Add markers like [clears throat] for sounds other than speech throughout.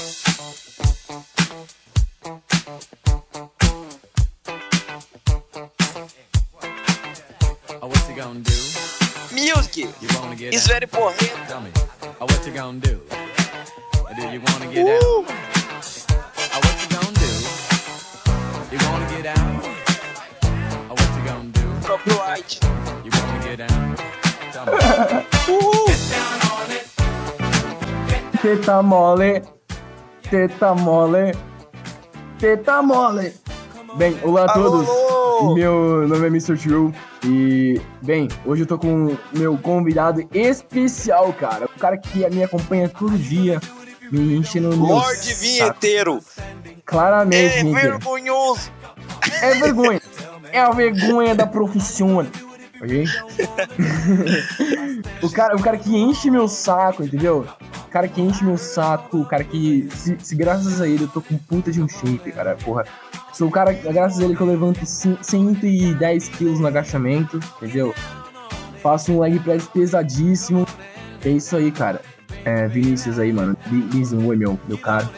Oh, Music You wanna get is down? very porreta. Tell me. Oh, what you gonna do? Oh, Do you wanna get out? Oh, what you gonna do? You wanna get out? Oh, what you gonna do? Próprio White. You wanna get out? Tell me. [laughs] Teta mole, teta mole, teta mole. Bem, olá a todos. Alô! Meu nome é Mr. True e, bem, hoje eu tô com meu convidado especial, cara. O cara que me acompanha todo dia, me enchendo no Lorde. Vinheteiro. Claramente, É vergonhoso. É vergonha. É a vergonha da profissão. Ok? o, cara, o cara que enche meu saco, entendeu? O cara que enche meu saco, o cara que, se, se graças a ele eu tô com puta de um shape, cara, porra. Sou o cara, graças a ele, que eu levanto cin- 110 quilos no agachamento, entendeu? Faço um leg press pesadíssimo. É isso aí, cara. É, Vinícius aí, mano. Diz um oi, meu, meu cara.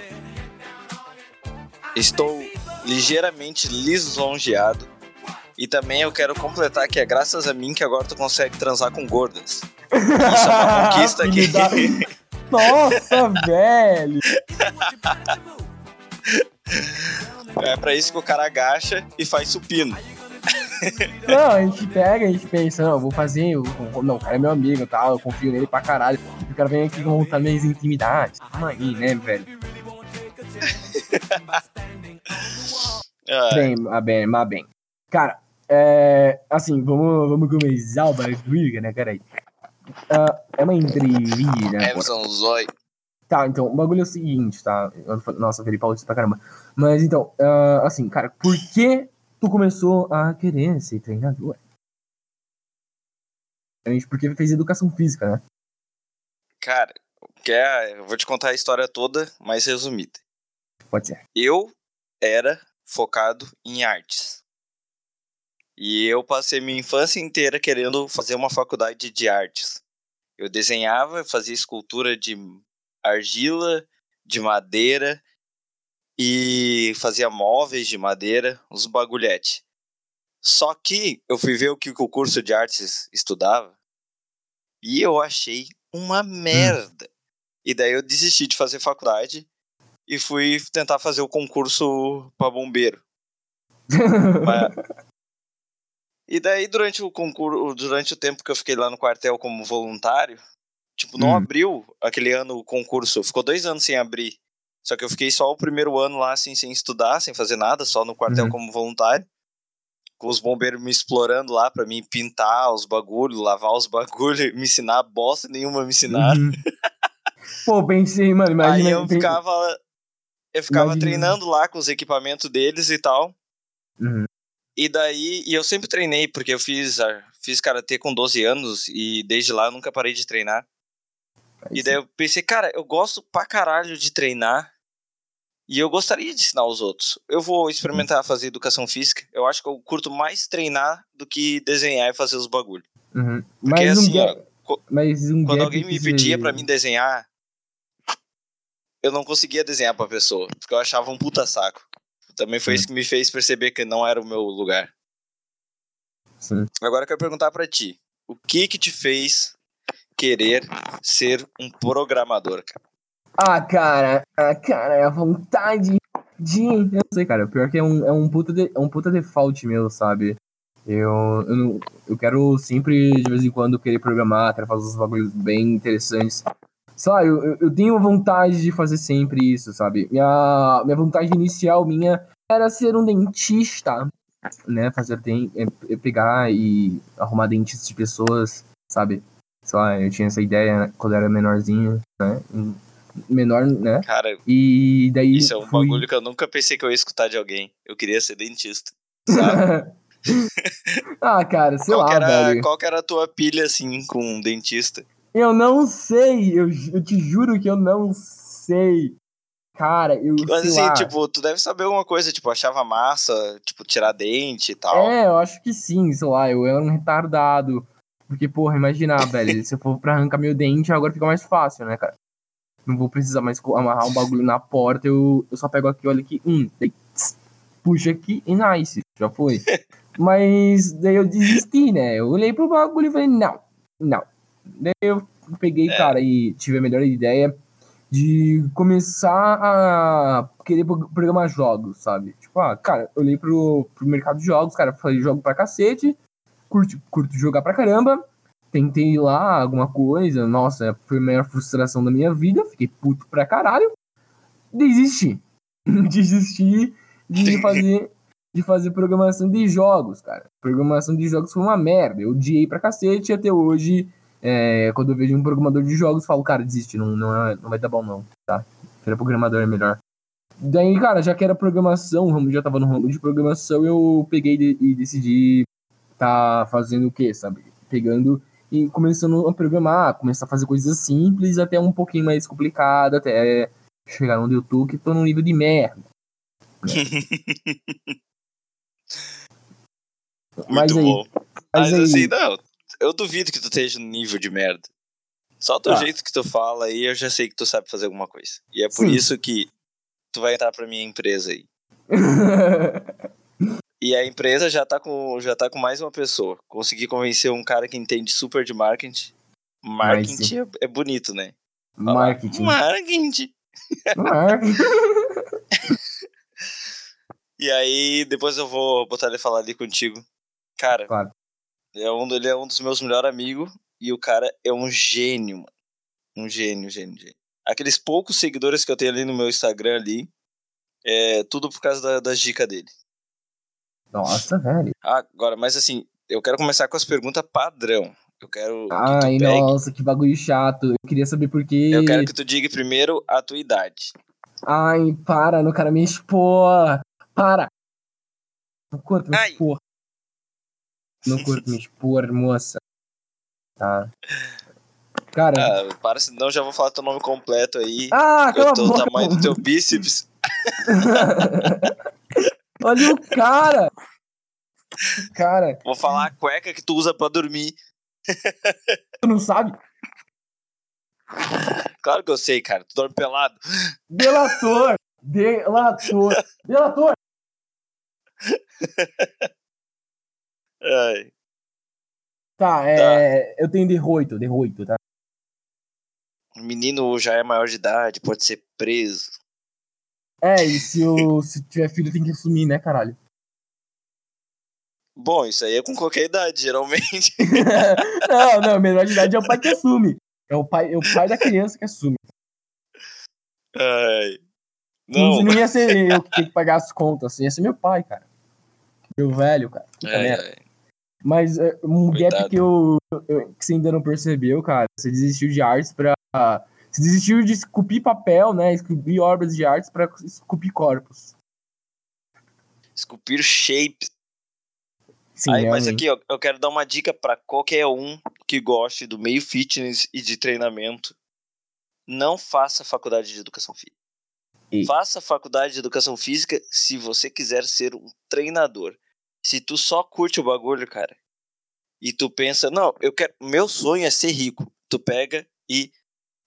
Estou ligeiramente lisonjeado. E também eu quero completar que é graças a mim que agora tu consegue transar com gordas. Isso é uma [laughs] conquista que. Nossa, [laughs] velho! É pra isso que o cara agacha e faz supino. Não, a gente pega, a gente pensa, não, eu vou fazer, eu, não, o cara é meu amigo e tal, eu confio nele pra caralho. O cara vem aqui contar minhas intimidades. Calma aí, né, velho? Ah, [laughs] Bem, bem, mas bem. Cara, é. Assim, vamos, vamos começar o bagulho, né, cara? Ah, é uma entrevista, né? Emerson Zoy. Tá, então, o bagulho é o seguinte, tá? Nossa, Felipe Paulista pra caramba. Mas então, ah, assim, cara, por que tu começou a querer ser treinador? Porque fez educação física, né? Cara, quer, eu vou te contar a história toda, mais resumida. Pode ser. Eu era focado em artes. E eu passei minha infância inteira querendo fazer uma faculdade de artes. Eu desenhava, fazia escultura de argila, de madeira e fazia móveis de madeira, uns bagulhete. Só que eu fui ver o que o curso de artes estudava e eu achei uma merda. E daí eu desisti de fazer faculdade e fui tentar fazer o concurso para bombeiro. [laughs] Mas- E daí durante o concurso, durante o tempo que eu fiquei lá no quartel como voluntário, tipo, não Hum. abriu aquele ano o concurso, ficou dois anos sem abrir. Só que eu fiquei só o primeiro ano lá assim, sem estudar, sem fazer nada, só no quartel Uhum. como voluntário. Com os bombeiros me explorando lá pra mim pintar os bagulhos, lavar os [laughs] bagulhos, me ensinar bosta nenhuma me ensinaram. Uhum. Pô, pensei, mano, imagina. Aí eu ficava. Eu ficava Imagina. treinando lá com os equipamentos deles e tal. Uhum. E daí, e eu sempre treinei, porque eu fiz, ah, fiz karatê com 12 anos e desde lá eu nunca parei de treinar. Aí E daí eu pensei, cara, eu gosto pra caralho de treinar e eu gostaria de ensinar os outros. Eu vou experimentar fazer educação física. Eu acho que eu curto mais treinar do que desenhar e fazer os bagulhos. Uhum. Porque Mas um assim, gap- ó, mas um quando alguém me pedia pra mim desenhar, eu não conseguia desenhar pra pessoa, porque eu achava um puta saco. Também foi Sim. isso que me fez perceber que não era o meu lugar. Sim. Agora eu quero perguntar pra ti, o que que te fez querer ser um programador, cara? Ah, cara, ah, cara, é a vontade de. Eu não sei, cara. Pior que é um, é um, puta, de, é um puta default meu, sabe? Eu, eu, não, eu quero sempre, de vez em quando, querer programar, quero fazer uns bagulhos bem interessantes. Lá, eu, eu- tenho vontade de fazer sempre isso, sabe? Minha, minha vontade inicial minha era ser um dentista, né? Fazer den- é- é pegar e arrumar dentes de pessoas, sabe? Sei lá, eu tinha essa ideia quando eu era menorzinho, né? Menor, né? Cara, E daí. isso é um fui- bagulho que eu nunca pensei que eu ia escutar de alguém. Eu queria ser dentista. Sabe? [laughs] ah, cara, sei qual, lá, era, velho. qual que era a tua pilha, assim, com um dentista? Eu não sei, eu, eu te juro que eu não sei. Cara, eu Mas sei assim, lá. tipo, tu deve saber alguma coisa, tipo, achava massa, tipo, tirar dente e tal. É, eu acho que sim, sei lá, eu era um retardado. Porque, porra, imagina, [laughs] velho, se eu for pra arrancar meu dente, agora fica mais fácil, né, cara? não vou precisar mais amarrar um bagulho na porta, eu, eu só pego aqui, olha aqui, hum, daí, tss, puxa aqui e nice, já foi. [laughs] Mas daí eu desisti, né? Eu olhei pro bagulho e falei, não, não. Daí eu peguei, É. cara, e tive a melhor ideia de começar a querer pro- programar jogos, sabe? Tipo, ah, cara, eu olhei pro, pro mercado de jogos, cara, falei, jogo pra cacete, curto, curto jogar pra caramba, tentei lá alguma coisa, nossa, foi a maior frustração da minha vida, fiquei puto pra caralho, desisti. [laughs] desisti de fazer de fazer programação de jogos, cara. Programação de jogos foi uma merda. Eu odiei pra cacete até hoje, é, quando eu vejo um programador de jogos, falo, cara, desiste, não, não, é- não vai dar bom não, tá? Era programador é melhor. Daí, cara, já que era programação, o ramo já tava no ramo de programação, eu peguei de- e decidi tá fazendo o quê, sabe? Pegando e começando a programar, começar a fazer coisas simples até um pouquinho mais complicado, até chegar onde eu tô, que tô num nível de merda. [laughs] Mas Muito aí, bom. mas Mas aí- assim, não. Eu duvido que tu esteja no nível de merda. Só do Tá. jeito que tu fala aí, eu já sei que tu sabe fazer alguma coisa. E é por Sim. isso que tu vai entrar pra minha empresa aí. [laughs] E a empresa já tá com, já tá com mais uma pessoa. Consegui convencer um cara que entende super de marketing. Marketing é, é bonito, né? Falar, Marketing. Marketing. Marketing. [laughs] E aí, depois eu vou botar ele falar ali contigo. Cara, Claro. É um, ele é um dos meus melhores amigos e o cara é um gênio, mano. Um gênio, gênio, gênio. Aqueles poucos seguidores que eu tenho ali no meu Instagram ali, é tudo por causa da- das dicas dele. Nossa, velho. Agora, mas assim, eu quero começar com as perguntas padrão. Eu quero que tu Ai, pegue, nossa, que bagulho chato. Eu queria saber por quê. eu quero que tu diga primeiro a tua idade. Ai, para, não quero me expor. Para. Me Ai. expor. Não [laughs] curto me expor, moça. Tá. Cara. Ah, para, senão já vou falar teu nome completo aí. Ah, cala eu tô o boca. tamanho do teu bíceps. [laughs] Olha o cara. Cara, Vou falar a cueca que tu usa pra dormir. tu não sabe? Claro que eu sei, cara. Tu dorme pelado. Delator. Delator. Delator. [laughs] Ai. Tá, é. Eu tenho derroito, derroito, tá? O menino já é maior de idade, pode ser preso. É, e se, eu, [laughs] se tiver filho tem que assumir, né, caralho? Bom, isso aí é com qualquer idade, geralmente. [laughs] não, não, menor de idade é o pai que assume. É o pai, é o pai da criança que assume. Ai. Não, Não. ia [laughs] ser eu que tenho que pagar as contas, assim, ia ser meu pai, cara. Meu velho, cara. Ai, ai. Mas é, um gap Coitado. que, eu, eu- que você ainda não percebeu, cara, você desistiu de artes pra. Você desistiu de esculpir papel, né? Esculpir obras de artes pra esculpir corpos. Esculpir shape. Sim, Aí, mas aqui, ó, eu quero dar uma dica pra qualquer um que goste do meio fitness e de treinamento. Não faça faculdade de educação física. E- Faça faculdade de educação física se você quiser ser um treinador. Se tu só curte o bagulho, cara, e tu pensa, não, eu quero, meu sonho é ser rico. Tu pega e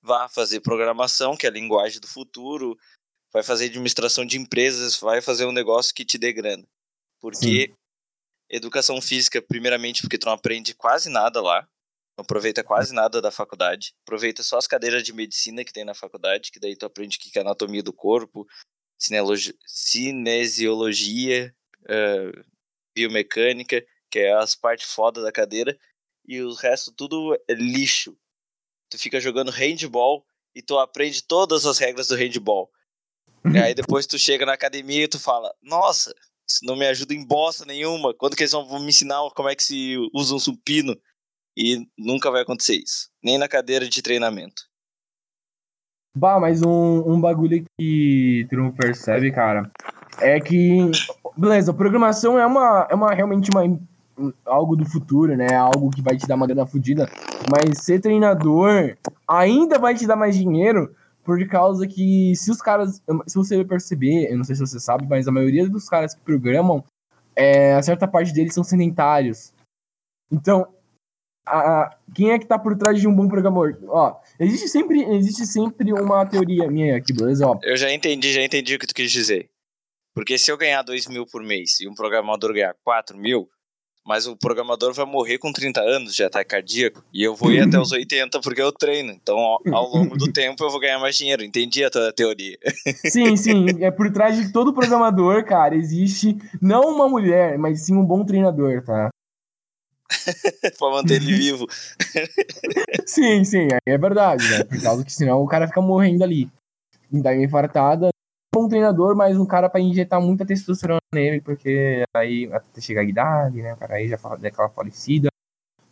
vá fazer programação, que é a linguagem do futuro, vai fazer administração de empresas, vai fazer um negócio que te dê grana. Porque educação física, primeiramente, porque tu não aprende quase nada lá, não aproveita quase nada da faculdade, aproveita só as cadeiras de medicina que tem na faculdade, que daí tu aprende o que é anatomia do corpo, cinesiologia, eh, biomecânica, que é as partes foda da cadeira, e o resto tudo é lixo. Tu fica jogando handball e tu aprende todas as regras do handball. E aí depois tu chega na academia e tu fala, nossa, isso não me ajuda em bosta nenhuma. Quando que eles vão me ensinar como é que se usa um supino? E nunca vai acontecer isso. Nem na cadeira de treinamento. Bah, mas um, um bagulho que tu não percebe, cara, é que. Beleza, programação é uma, é uma realmente uma, algo do futuro, né? Algo que vai te dar uma grana fodida. Mas ser treinador ainda vai te dar mais dinheiro por causa que se os caras. Se você perceber, eu não sei se você sabe, mas a maioria dos caras que programam, é, a certa parte deles são sedentários. Então, a, a- quem é que tá por trás de um bom programador? Ó, Existe sempre, existe sempre uma teoria minha aqui, beleza? Ó, Eu já entendi, já entendi o que tu quis dizer. Porque se eu ganhar 2 mil por mês e um programador ganhar 4 mil, mas o programador vai morrer com 30 anos de ataque cardíaco e eu vou ir até os [laughs] 80 porque eu treino. Então, ao, longo do [laughs] tempo, eu vou ganhar mais dinheiro. Entendi a tua teoria. [laughs] sim, sim, é por trás de todo programador, cara, existe não uma mulher, mas sim um bom treinador, tá? pra manter ele vivo. Sim, sim, é verdade, né? Por causa que senão o cara fica morrendo ali. Dá uma infartada. Um bom treinador, mas um cara pra injetar muita testosterona nele, porque aí até chegar a idade, né? O cara aí já fala daquela falecida.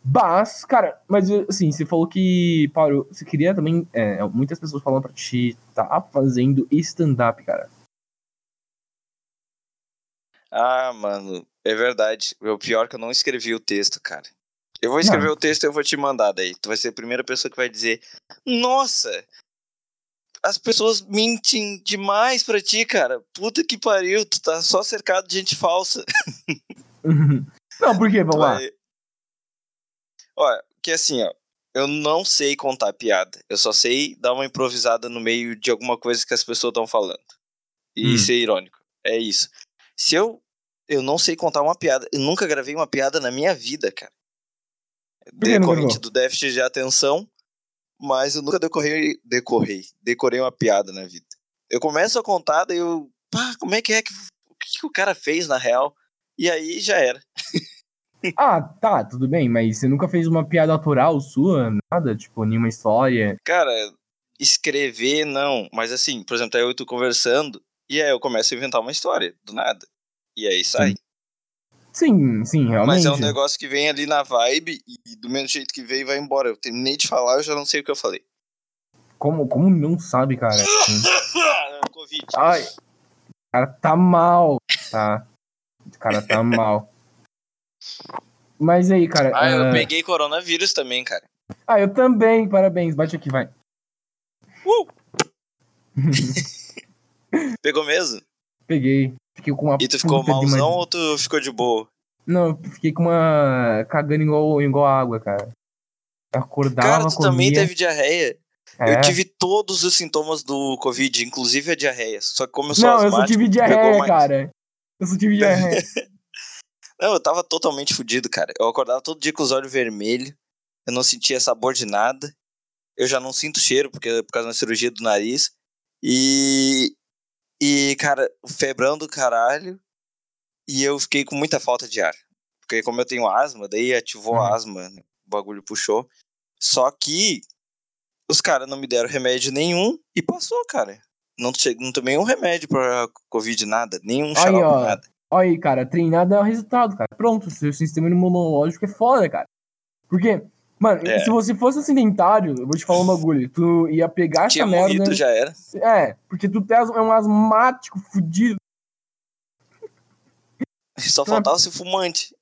Mas, cara, mas assim, você falou que parou. Você queria também. é, muitas pessoas falando pra te tá fazendo stand-up, cara. Ah, mano, é verdade. O pior é que eu não escrevi o texto, cara. Eu vou escrever Não. o texto e eu vou te mandar daí. Tu vai ser a primeira pessoa que vai dizer: Nossa, as pessoas mentem demais pra ti, cara. Puta que pariu, tu tá só cercado de gente falsa. [laughs] Não, por quê? Vamos lá. Olha, que assim, ó. Eu não sei contar piada. Eu só sei dar uma improvisada no meio de alguma coisa que as pessoas estão falando. E Hum. ser irônico. É isso. Se eu. Eu não sei contar uma piada. Eu nunca gravei uma piada na minha vida, cara. Decorrente do déficit de atenção. Mas eu nunca decorrei. Decorrei. Decorei uma piada na vida. Eu começo a contar, daí eu. Pá, como é que é que. O que, que o cara fez na real? E aí já era. [laughs] Ah, tá, tudo bem, mas você nunca fez uma piada autoral sua? Nada? Tipo, nenhuma história? Cara, escrever não, mas assim, por exemplo, tá eu e tu conversando, e aí eu começo a inventar uma história, do nada. E aí sai. Sim, sim, realmente. Mas é um negócio que vem ali na vibe, e do mesmo jeito que veio, vai embora. Eu terminei de falar, eu já não sei o que eu falei. Como, como não sabe, cara? [laughs] Covid. Ai, o cara tá mal, tá? O cara tá [laughs] mal. Mas aí, cara. Ah, eu ah, peguei coronavírus também, cara. ah, eu também, parabéns. Bate aqui, vai. Uh! [laughs] Pegou mesmo? Peguei. Fiquei com uma. E tu ficou de uma- malzão ou tu ficou de boa? Não, eu fiquei com uma. cagando igual, igual água, cara. Eu acordava, Cara, tu comia. também teve diarreia. É. Eu tive todos os sintomas do Covid, inclusive a diarreia. Só que como eu sou Não, eu asmático, só tive diarreia, cara. Eu só tive diarreia. [laughs] Não, eu tava totalmente fudido, cara. Eu acordava todo dia com os olhos vermelhos. Eu não sentia sabor de nada. Eu já não sinto cheiro, porque por causa da cirurgia do nariz. E. E, cara, febrão do caralho. E eu fiquei com muita falta de ar. Porque como eu tenho asma, daí ativou Uhum. a asma, né? o bagulho puxou. Só que os caras não me deram remédio nenhum e passou, cara. Não, não tomei um remédio pra Covid, nada. Nenhum Aí, xarope, ó. nada. Olha aí, cara, treinar dá resultado, cara. Pronto, seu sistema imunológico é foda, cara. Porque, mano, É. se você fosse sedentário, eu vou te falar um bagulho, tu ia pegar Tinha essa merda. morrido, já era. É, porque tu é um asmático fudido. Só faltava ser fumante.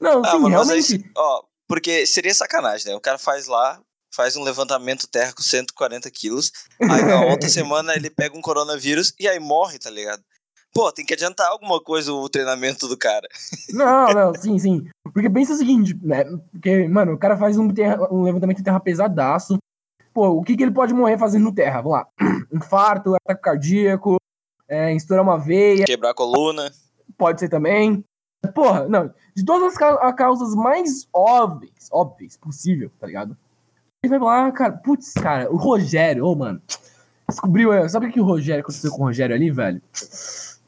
Não, Ah, sim, mano, mas aí, realmente. ó, porque seria sacanagem, né? O cara faz lá, faz um levantamento terra com 140 quilos, aí na outra [laughs] semana ele pega um coronavírus e aí morre, tá ligado? Pô, tem que adiantar alguma coisa o treinamento do cara. [laughs] Não, não, sim, sim. Porque pensa o seguinte, né? Porque, mano, o cara faz um, terra- um levantamento de terra pesadaço. Pô, o que, que ele pode morrer fazendo no terra? Vamos lá. [clears throat] Infarto, ataque cardíaco, é, estourar uma veia, Quebrar a coluna. pode ser também. Porra, não. De todas as causas mais óbvias, óbvias possível, tá ligado? Ele vai lá, cara, putz, cara, o Rogério, ô, mano. Descobriu, sabe o que o Rogério aconteceu com o Rogério ali, velho?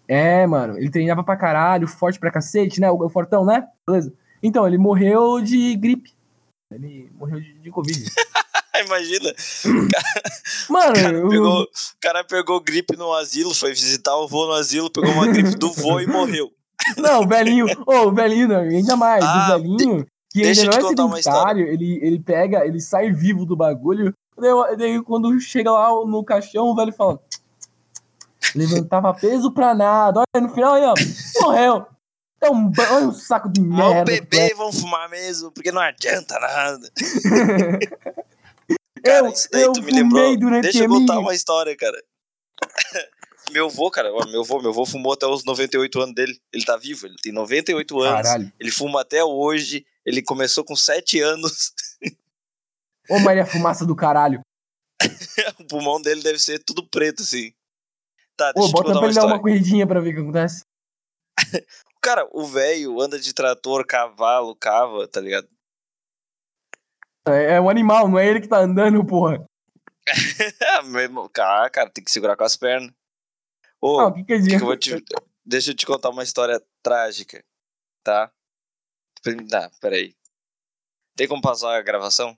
É, mano, ele treinava pra caralho, forte pra cacete, né? O, o fortão, né? Beleza. Então, ele morreu de gripe. Ele morreu de, de Covid. [laughs] Imagina, [coughs] Mano, o cara, eu- pegou, o cara pegou gripe no asilo, foi visitar o vô no asilo, pegou uma gripe do vô e morreu. [laughs] Não, o velhinho. Ô, o velhinho não, ainda mais. Ah, o velhinho, que ainda não é sedentário, ele, ele pega, ele sai vivo do bagulho. Daí, daí quando chega lá no caixão, o velho fala. Levantava peso pra nada. Olha, no final aí, ó. Morreu. É um, ba- olha um saco de merda. que beber e vamos fumar mesmo, porque não adianta nada. [laughs] Cara, eu isso daí eu tu me lembrou. durante Deixa eu contar uma história, cara. [laughs] meu vô, cara, meu vô, meu vô fumou até os 98 anos dele. Ele tá vivo, ele tem 98 anos. Caralho. Ele fuma até hoje. Ele começou com 7 anos. Ô, Maria Fumaça do caralho. [laughs] o pulmão dele deve ser tudo preto, assim. Tá, Ô, deixa eu te bota pra uma ele dar uma corridinha pra ver o que acontece. [laughs] Cara, o velho anda de trator, cavalo, cava, tá ligado? É, é um animal, não é ele que tá andando, porra. É, mesmo, cara, cara, tem que segurar com as pernas. Ô, Não, o que que que adianta? eu vou te- Deixa eu te contar uma história trágica, tá? Tá, peraí. Tem como passar a gravação?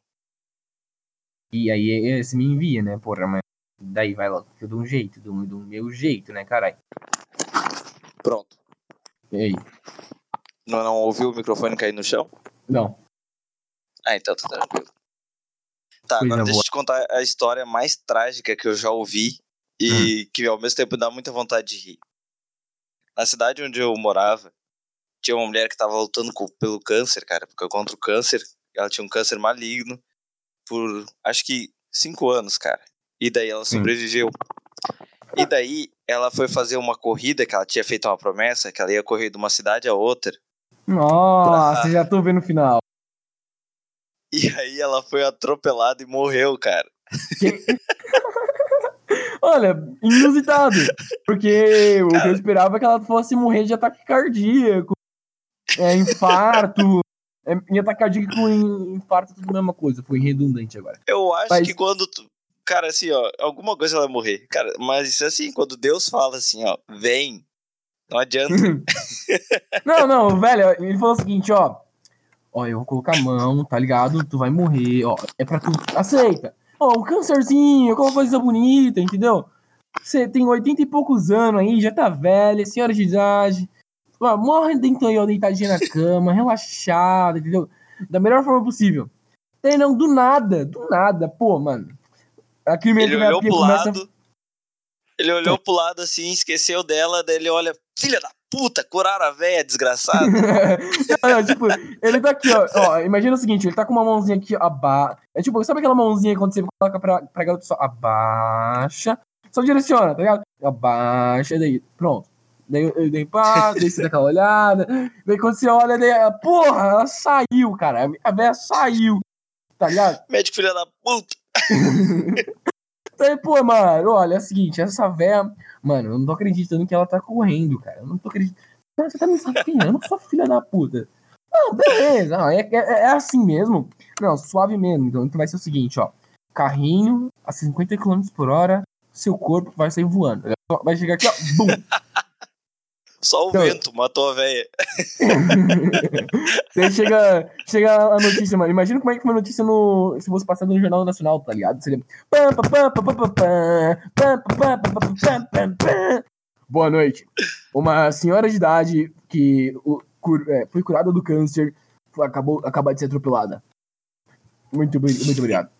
E aí esse me envia, né, porra, mas daí vai logo, eu dou um jeito, do, do meu jeito, né, caralho. Pronto. E aí? Não, não ouviu o microfone cair no chão? Não. Ah, então tá tranquilo. Tá, Coisa agora deixa eu te contar a história mais trágica que eu já ouvi e que ao mesmo tempo dá muita vontade de rir. Na cidade onde eu morava, tinha uma mulher que tava lutando co- pelo câncer, cara, porque contra o câncer, ela tinha um câncer maligno por acho que cinco anos, cara. E daí ela Sim. sobreviveu. E daí ela foi fazer uma corrida que ela tinha feito uma promessa, que ela ia correr de uma cidade a outra. Nossa, já tô vendo o final. E aí ela foi atropelada e morreu, cara. Que- Olha, inusitado. Porque o que eu esperava é que ela fosse morrer de ataque cardíaco, é, infarto. É, em ataque cardíaco com in- infarto, tudo a mesma coisa. Foi redundante agora. Eu acho Mas- que quando tu. Cara, assim, ó, alguma coisa ela vai morrer. Cara, mas assim, quando Deus fala assim, ó, vem, não adianta. [laughs] Não, não, velho, ele falou o seguinte, ó. Ó, eu vou colocar a mão, tá ligado? Tu vai morrer, ó. É pra tu. Aceita. Ó, um câncerzinho, alguma coisa bonita, entendeu? Você tem 80 e poucos anos aí, já tá velha, senhora de idade. Ó, morre dentro aí, ó, deitadinha na cama, relaxada, entendeu? Da melhor forma possível. Tem não, do nada, do nada, pô, mano. A Ele olhou pro começa. lado. Ele olhou pro lado assim, esqueceu dela, daí ele olha, filha da puta, curaram a véia, desgraçado. não, [laughs] não, tipo, ele tá aqui, ó, ó. Imagina o seguinte, ele tá com uma mãozinha aqui, aba... É tipo, sabe aquela mãozinha quando você coloca pra, pra garota só abaixa, só direciona, tá ligado? Abaixa, daí, pronto. Daí, daí pá, daí você dá aquela olhada, daí quando você olha, daí, porra, ela saiu, cara, a véia saiu, tá ligado? Médico filha da puta. Daí, pô, mano, olha, é o seguinte, essa véia, mano, eu não tô acreditando que ela tá correndo, cara, eu não tô acreditando. Você tá me sacaneando, sou filha da puta. Não, beleza, não, é, é, é assim mesmo. Não, suave mesmo. Então, então vai ser o seguinte, ó. Carrinho a 50 km por hora, seu corpo vai sair voando. Vai chegar aqui, ó, bum. Só o então, vento matou a velha. Chega, chega a notícia, mano. Imagina como é que foi a notícia no, se fosse passado no Jornal Nacional, tá ligado? Seria. Boa noite. Uma senhora de idade que foi curada do câncer acabou, acabou de ser atropelada. Muito, muito obrigado.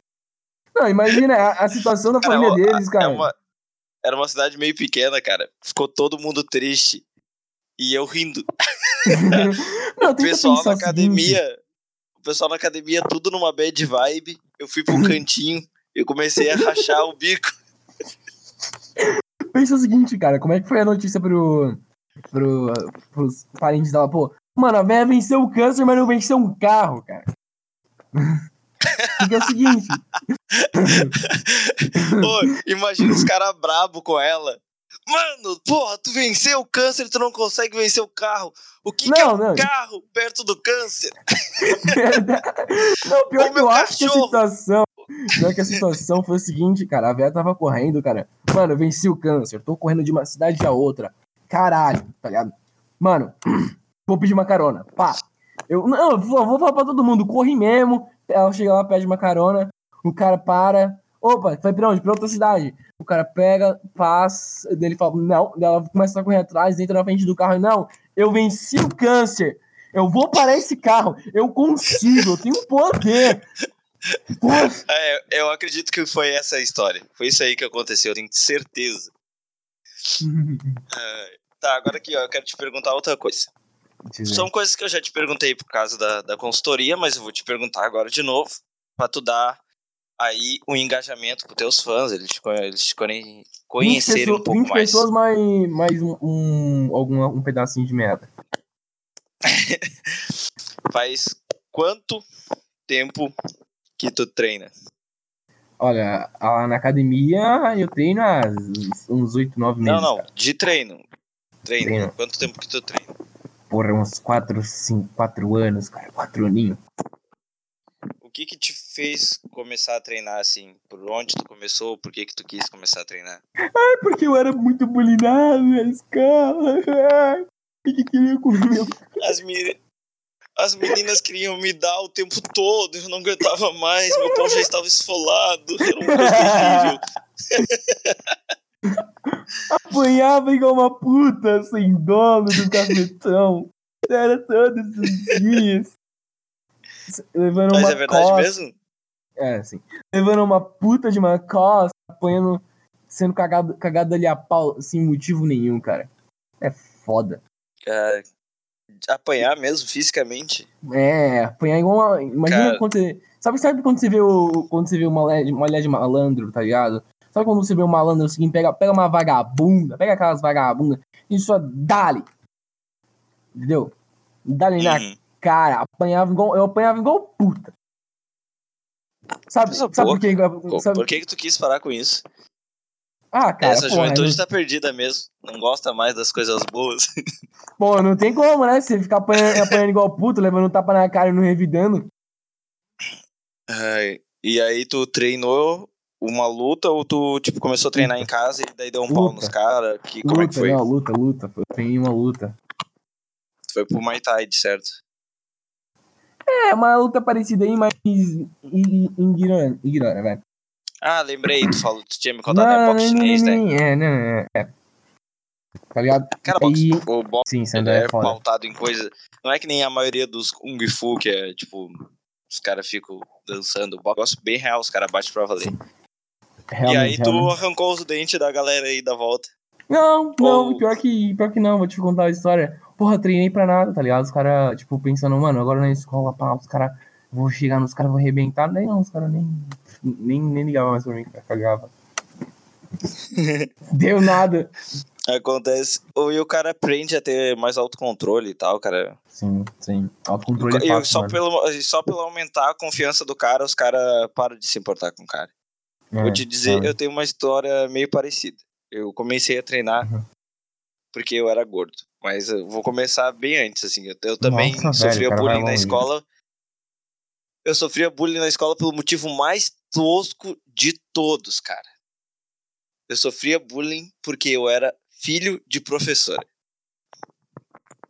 Não, imagina a, a situação da família cara, deles, cara. É uma, era uma cidade meio pequena, cara. Ficou todo mundo triste. E eu rindo. [laughs] Não, O pessoal na seguinte. academia. O pessoal na academia, tudo numa bad vibe. Eu fui pro [laughs] cantinho. Eu comecei a rachar o bico. Pensa o seguinte, cara, como é que foi a notícia pro, pro, pros parentes dela? Pô, mano, a véia venceu o câncer, mas não venceu um carro, cara. Porque é o seguinte, [laughs] Pô, imagina os caras brabo com ela. Mano, porra, tu venceu o câncer, tu não consegue vencer o carro. O que, que é Não, um não. carro perto do câncer? [laughs] não, pior Ô, que eu acho que a situação, pior que a situação foi o seguinte, cara, a véia tava correndo, cara, mano, eu venci o câncer, tô correndo de uma cidade a outra, caralho, tá ligado? Mano, [clears throat] vou pedir uma carona, pá. Eu, não, eu vou, vou falar pra todo mundo, corre mesmo, ela chega lá, pede uma carona, o cara para, opa, vai pra onde? Pra outra cidade. O cara pega, passa, ele fala, não, ela começa a correr atrás, entra na frente do carro, não, eu venci o câncer, eu vou parar esse carro, eu consigo, eu tenho poder. É, eu acredito que foi essa a história. Foi isso aí que aconteceu, eu tenho certeza. Tá, agora aqui, ó, eu quero te perguntar outra coisa. São coisas que eu já te perguntei por causa da, da consultoria, mas eu vou te perguntar agora de novo, pra tu dar aí um engajamento pros teus fãs, eles eles te conhe- 20 conhecerem pessoas, um pouco 20 mais. pessoas mais, mais um, um, algum, um pedacinho de merda. [laughs] Faz quanto tempo que tu treina? Olha, lá na academia eu treino há uns 8, 9 meses. não, não, cara. de treino. treino. Treino. Quanto tempo que tu treina? Porra, uns 4, 5, 4 anos, cara. 4 aninhos. O que que te fez começar a treinar assim? Por onde tu começou? Por que que tu quis começar a treinar? É porque eu era muito bulinado na escola. Que queria meu As, me- As meninas queriam me dar o tempo todo, eu não aguentava mais, meu pau já estava esfolado, era terrível. Apanhava igual uma puta sem dono do cafetão. Era todos os dias. Levando Mas uma é verdade costa. mesmo? É, assim. Levando uma puta de uma costa, apanhando, sendo cagado, cagado ali a pau sem motivo nenhum, cara. É foda. Cara, apanhar mesmo fisicamente? É, apanhar igual uma. Imagina Cara. quando você. Sabe, sabe quando você vê o. Quando você vê uma mulher, uma de malandro, tá ligado? Sabe quando você vê um malandro assim, pega, pega uma vagabunda, pega aquelas vagabundas e só dá-lhe. Entendeu? Dá-lhe na Uhum. Cara. Apanhava igual, eu apanhava igual puta. Sabe, sabe por quê? Sabe- Por que que tu quis parar com isso? Ah, cara, Essa porra, juventude não, tá perdida mesmo, não gosta mais das coisas boas. [laughs] pô, não tem como, né? Você ficar apanhando, [laughs] apanhando igual puta, levando um tapa na cara e não revidando. Ai, e aí tu treinou uma luta ou tu tipo começou a treinar em casa e daí deu um pau Luta. nos caras? Como é que luta, foi? não, luta, luta. Eu tenho uma luta. Tu foi pro Muay Thai, certo? É, uma luta parecida aí, mas ignorante, ignorante, velho. Ah, lembrei, tu falou, tinha me contado, é boxe chinês, né? É, não, é, é. Tá ligado? Cara, E- o boxe Sim, é é pautado em coisa. Não é que nem a maioria dos Kung Fu, que é tipo, os caras ficam dançando. O negócio bem real, os caras batem pra valer. E aí tu realmente. arrancou os dentes da galera aí da volta. Não, não, Ou- pior, que, pior que não, vou te contar a história. Porra, treinei pra nada, tá ligado? Os caras, tipo, pensando, mano, agora na escola, pá, os caras, vou chegar nos caras, vou arrebentar. Daí não, os caras nem, nem, nem ligavam mais pra mim, cagava. [laughs] Deu nada. Acontece. Ou e o cara aprende a ter mais autocontrole e tal, cara. Sim, sim. Autocontrole é fácil, só, mano. pelo, só pelo aumentar a confiança do cara, os caras param de se importar com o cara. Vou É, te dizer, realmente. eu tenho uma história meio parecida. Eu comecei a treinar Uhum. porque eu era gordo. Mas eu vou começar bem antes, assim. Eu, eu também Nossa, velho, sofria o cara vai bullying na escola. Eu sofria bullying na escola pelo motivo mais tosco de todos, cara. Eu sofria bullying porque eu era filho de professora.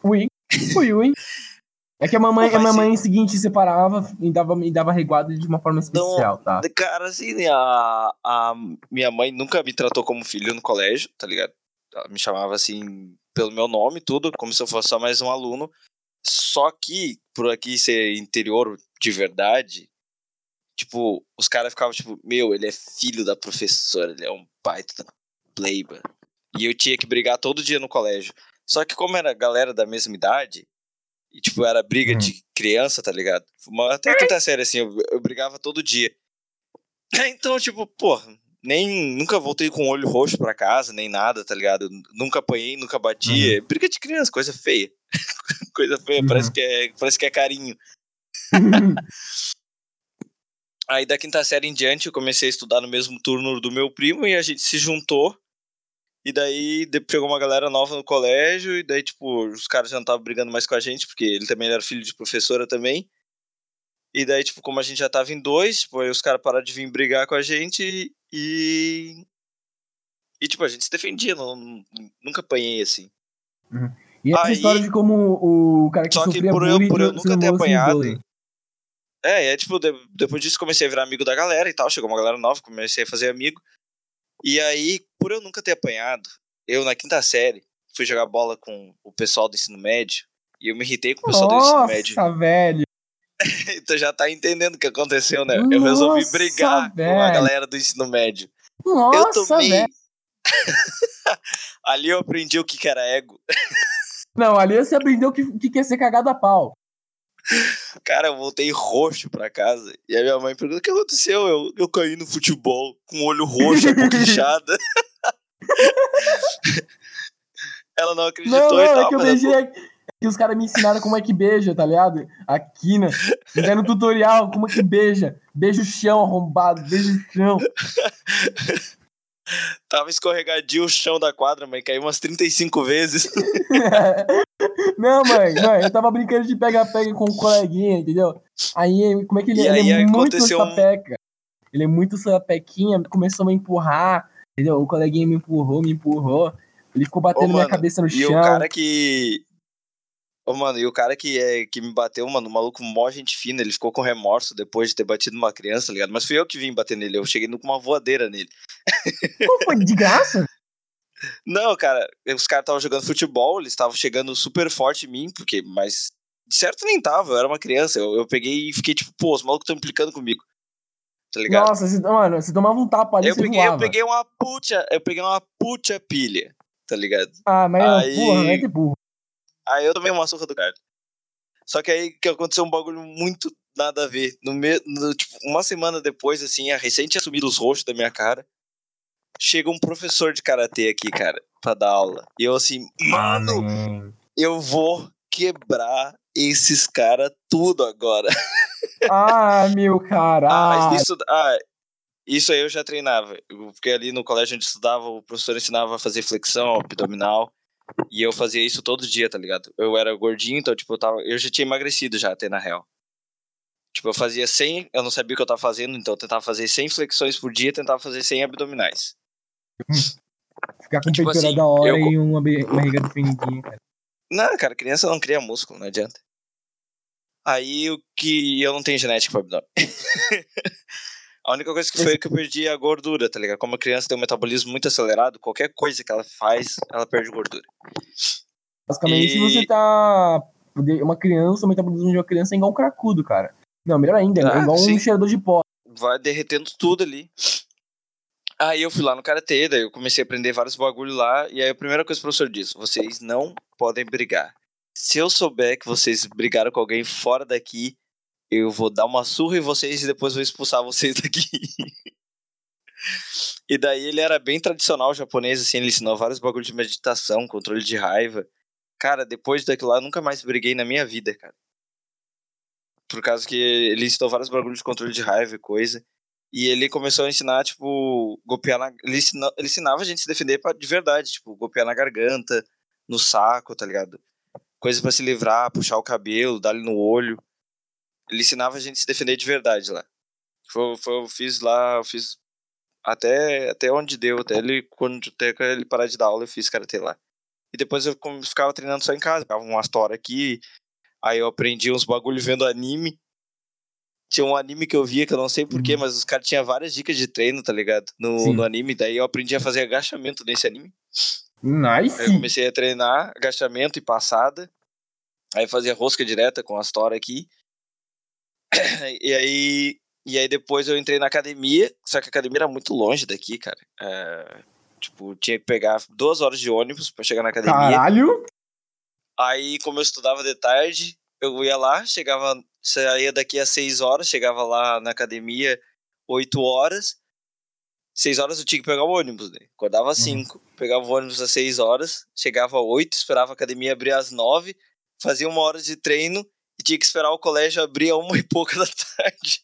Ui, ui, ui. É que a mamãe, Pô, a mamãe seguinte separava e dava, e dava reguada de uma forma especial, tá? Cara, assim, a, a minha mãe nunca me tratou como filho no colégio, tá ligado? Ela me chamava assim pelo meu nome, tudo, como se eu fosse só mais um aluno. Só que, por aqui ser interior de verdade, tipo, os caras ficavam tipo, meu, ele é filho da professora, ele é um baita playboy. E eu tinha que brigar todo dia no colégio. Só que como era galera da mesma idade, e tipo, era briga Hum. de criança, tá ligado? Uma- Até a quinta série, assim, eu, eu brigava todo dia. [laughs] Então, tipo, porra, nem, nunca voltei com o olho roxo pra casa, nem nada, tá ligado? Nunca apanhei, nunca bati. É Briga de criança, coisa feia. [laughs] coisa feia, Uhum. parece, que é, parece que é carinho. [laughs] Aí da quinta série em diante eu comecei a estudar no mesmo turno do meu primo e a gente se juntou. E daí chegou uma galera nova no colégio, e daí, tipo, os caras já não estavam brigando mais com a gente, porque ele também era filho de professora também. E daí, tipo, como a gente já tava em dois, tipo, aí os caras pararam de vir brigar com a gente e. E, tipo, a gente se defendia, não, nunca apanhei assim. E essa Aí- história de como o cara que Só que por eu- por eu nunca ter apanhado, bullying. É, é tipo, de- depois disso comecei a virar amigo da galera e tal, chegou uma galera nova, comecei a fazer amigo. E aí, por eu nunca ter apanhado, eu na quinta série fui jogar bola com o pessoal do ensino médio e eu me irritei com o pessoal do ensino médio. Nossa, velho. [laughs] tu já tá entendendo o que aconteceu, né? eu resolvi Nossa, brigar com a galera do ensino médio. Nossa, eu tomei. [laughs] Ali eu aprendi o que, que era ego. Não, ali você aprendeu que, que quer ser cagado a pau. Cara, eu voltei roxo pra casa. E a minha mãe perguntou: o que aconteceu? Eu, eu caí no futebol com o olho roxo, a [laughs] inchada. Ela não acreditou Não, não, e tal, é que eu beijei. Que os caras me ensinaram como é que beija, tá ligado? Aqui, né? Me deram tutorial como é que beija. Beija o chão, arrombado, beija o chão. Tava escorregadio o chão da quadra, mãe. Caiu umas 35 vezes. [laughs] Não, mãe, mãe, eu tava brincando de pega-pega com um coleguinha, entendeu? Aí, como é que ele, E ele aí é muito aconteceu um- sapeca. Ele é muito sapequinha, começou a me empurrar, entendeu? O coleguinha me empurrou, me empurrou. Ele ficou batendo minha mano, cabeça no E chão. o cara que. Ô, mano, e o cara que, é, que me bateu, mano, o maluco mó gente fina, ele ficou com remorso depois de ter batido uma criança, tá ligado? Mas fui eu que vim bater nele, eu cheguei com uma voadeira nele. Pô, foi de graça? [laughs] Não, cara, os caras estavam jogando futebol, eles estavam chegando super forte em mim, porque, mas de certo nem tava, eu era uma criança, eu, eu peguei e fiquei tipo, pô, os malucos estão implicando comigo. Tá ligado? Nossa, mano, você tomava um tapa ali, eu você peguei, eu voava. peguei uma puta, eu peguei uma puta pilha, tá ligado? Ah, mas Aí- porra, é que burro. Aí eu tomei uma surra do cara. Só que aí que aconteceu um bagulho muito nada a ver. No, me, no tipo, uma semana depois, assim, a recente tinha sumido os rostos da minha cara. Chega um professor de karatê aqui, cara, pra dar aula. E eu assim, mano, Mano. eu vou quebrar esses caras tudo agora. [laughs] Ah, meu Ah, caralho. mas isso, ah, isso aí eu já treinava. Porque ali no colégio onde eu estudava, o professor ensinava a fazer flexão abdominal. E eu fazia isso todo dia, tá ligado? Eu era gordinho, então, tipo, eu, tava, eu já tinha emagrecido já, até na real. Tipo, eu fazia 100, eu não sabia o que eu tava fazendo, então eu tentava fazer 100 flexões por dia, tentava fazer 100 abdominais. [laughs] Ficar com tipo assim, da hora eu- e uma barriga definidinha, cara. Não, cara, criança não cria músculo, não adianta. Aí o que eu não tenho genética pra abdômen. [laughs] a única coisa que foi é que eu perdi a gordura, tá ligado? Como a criança tem um metabolismo muito acelerado, qualquer coisa que ela faz, ela perde gordura. Basicamente, E- você tá. Uma criança, o metabolismo de uma criança é igual um cracudo, cara. Não, melhor ainda, é Ah, igual sim. um cheirador de pó. Vai derretendo tudo ali. Aí eu fui lá no karatê, daí eu comecei a aprender vários bagulho lá, e aí a primeira coisa que o professor disse: vocês não podem brigar. Se eu souber que vocês brigaram com alguém fora daqui, eu vou dar uma surra em vocês e depois vou expulsar vocês [laughs] daqui. e daí ele era bem tradicional japonês, assim, ele ensinou vários bagulhos de meditação, controle de raiva. Cara, depois daquilo lá, nunca mais briguei na minha vida, cara. Por causa que ele ensinou vários bagulhos de controle de raiva e coisa. E ele começou a ensinar, tipo, golpear na. Ele, ensina... ele ensinava a gente se defender pra... de verdade, tipo, golpear na garganta, no saco, tá ligado? Coisa pra se livrar, puxar o cabelo, dar-lhe no olho. Ele ensinava a gente a se defender de verdade lá. Foi, foi, eu fiz lá, eu fiz até, até onde deu, até ele, quando até ele parar de dar aula, eu fiz karatê lá. E depois eu ficava treinando só em casa, ficava uma história aqui, aí eu aprendi uns bagulho vendo anime. Tinha um anime que eu via, que eu não sei porquê, Uhum. mas os caras tinham várias dicas de treino, tá ligado? No, no anime, daí eu aprendi a fazer agachamento nesse anime. Nice. Aí eu comecei a treinar agachamento e passada. Aí fazia rosca direta com a história aqui. [coughs] E aí, e aí depois eu entrei na academia, só que a academia era muito longe daqui, cara. É, tipo, tinha que pegar duas horas de ônibus pra chegar na academia. Caralho. Aí, como eu estudava de tarde, eu ia lá, chegava, saía daqui às seis horas, chegava lá na academia oito horas. Seis horas eu tinha que pegar o ônibus, né? Acordava às cinco, pegava o ônibus às seis horas, chegava às oito, esperava a academia abrir às nove, fazia uma hora de treino e tinha que esperar o colégio abrir a uma e pouca da tarde.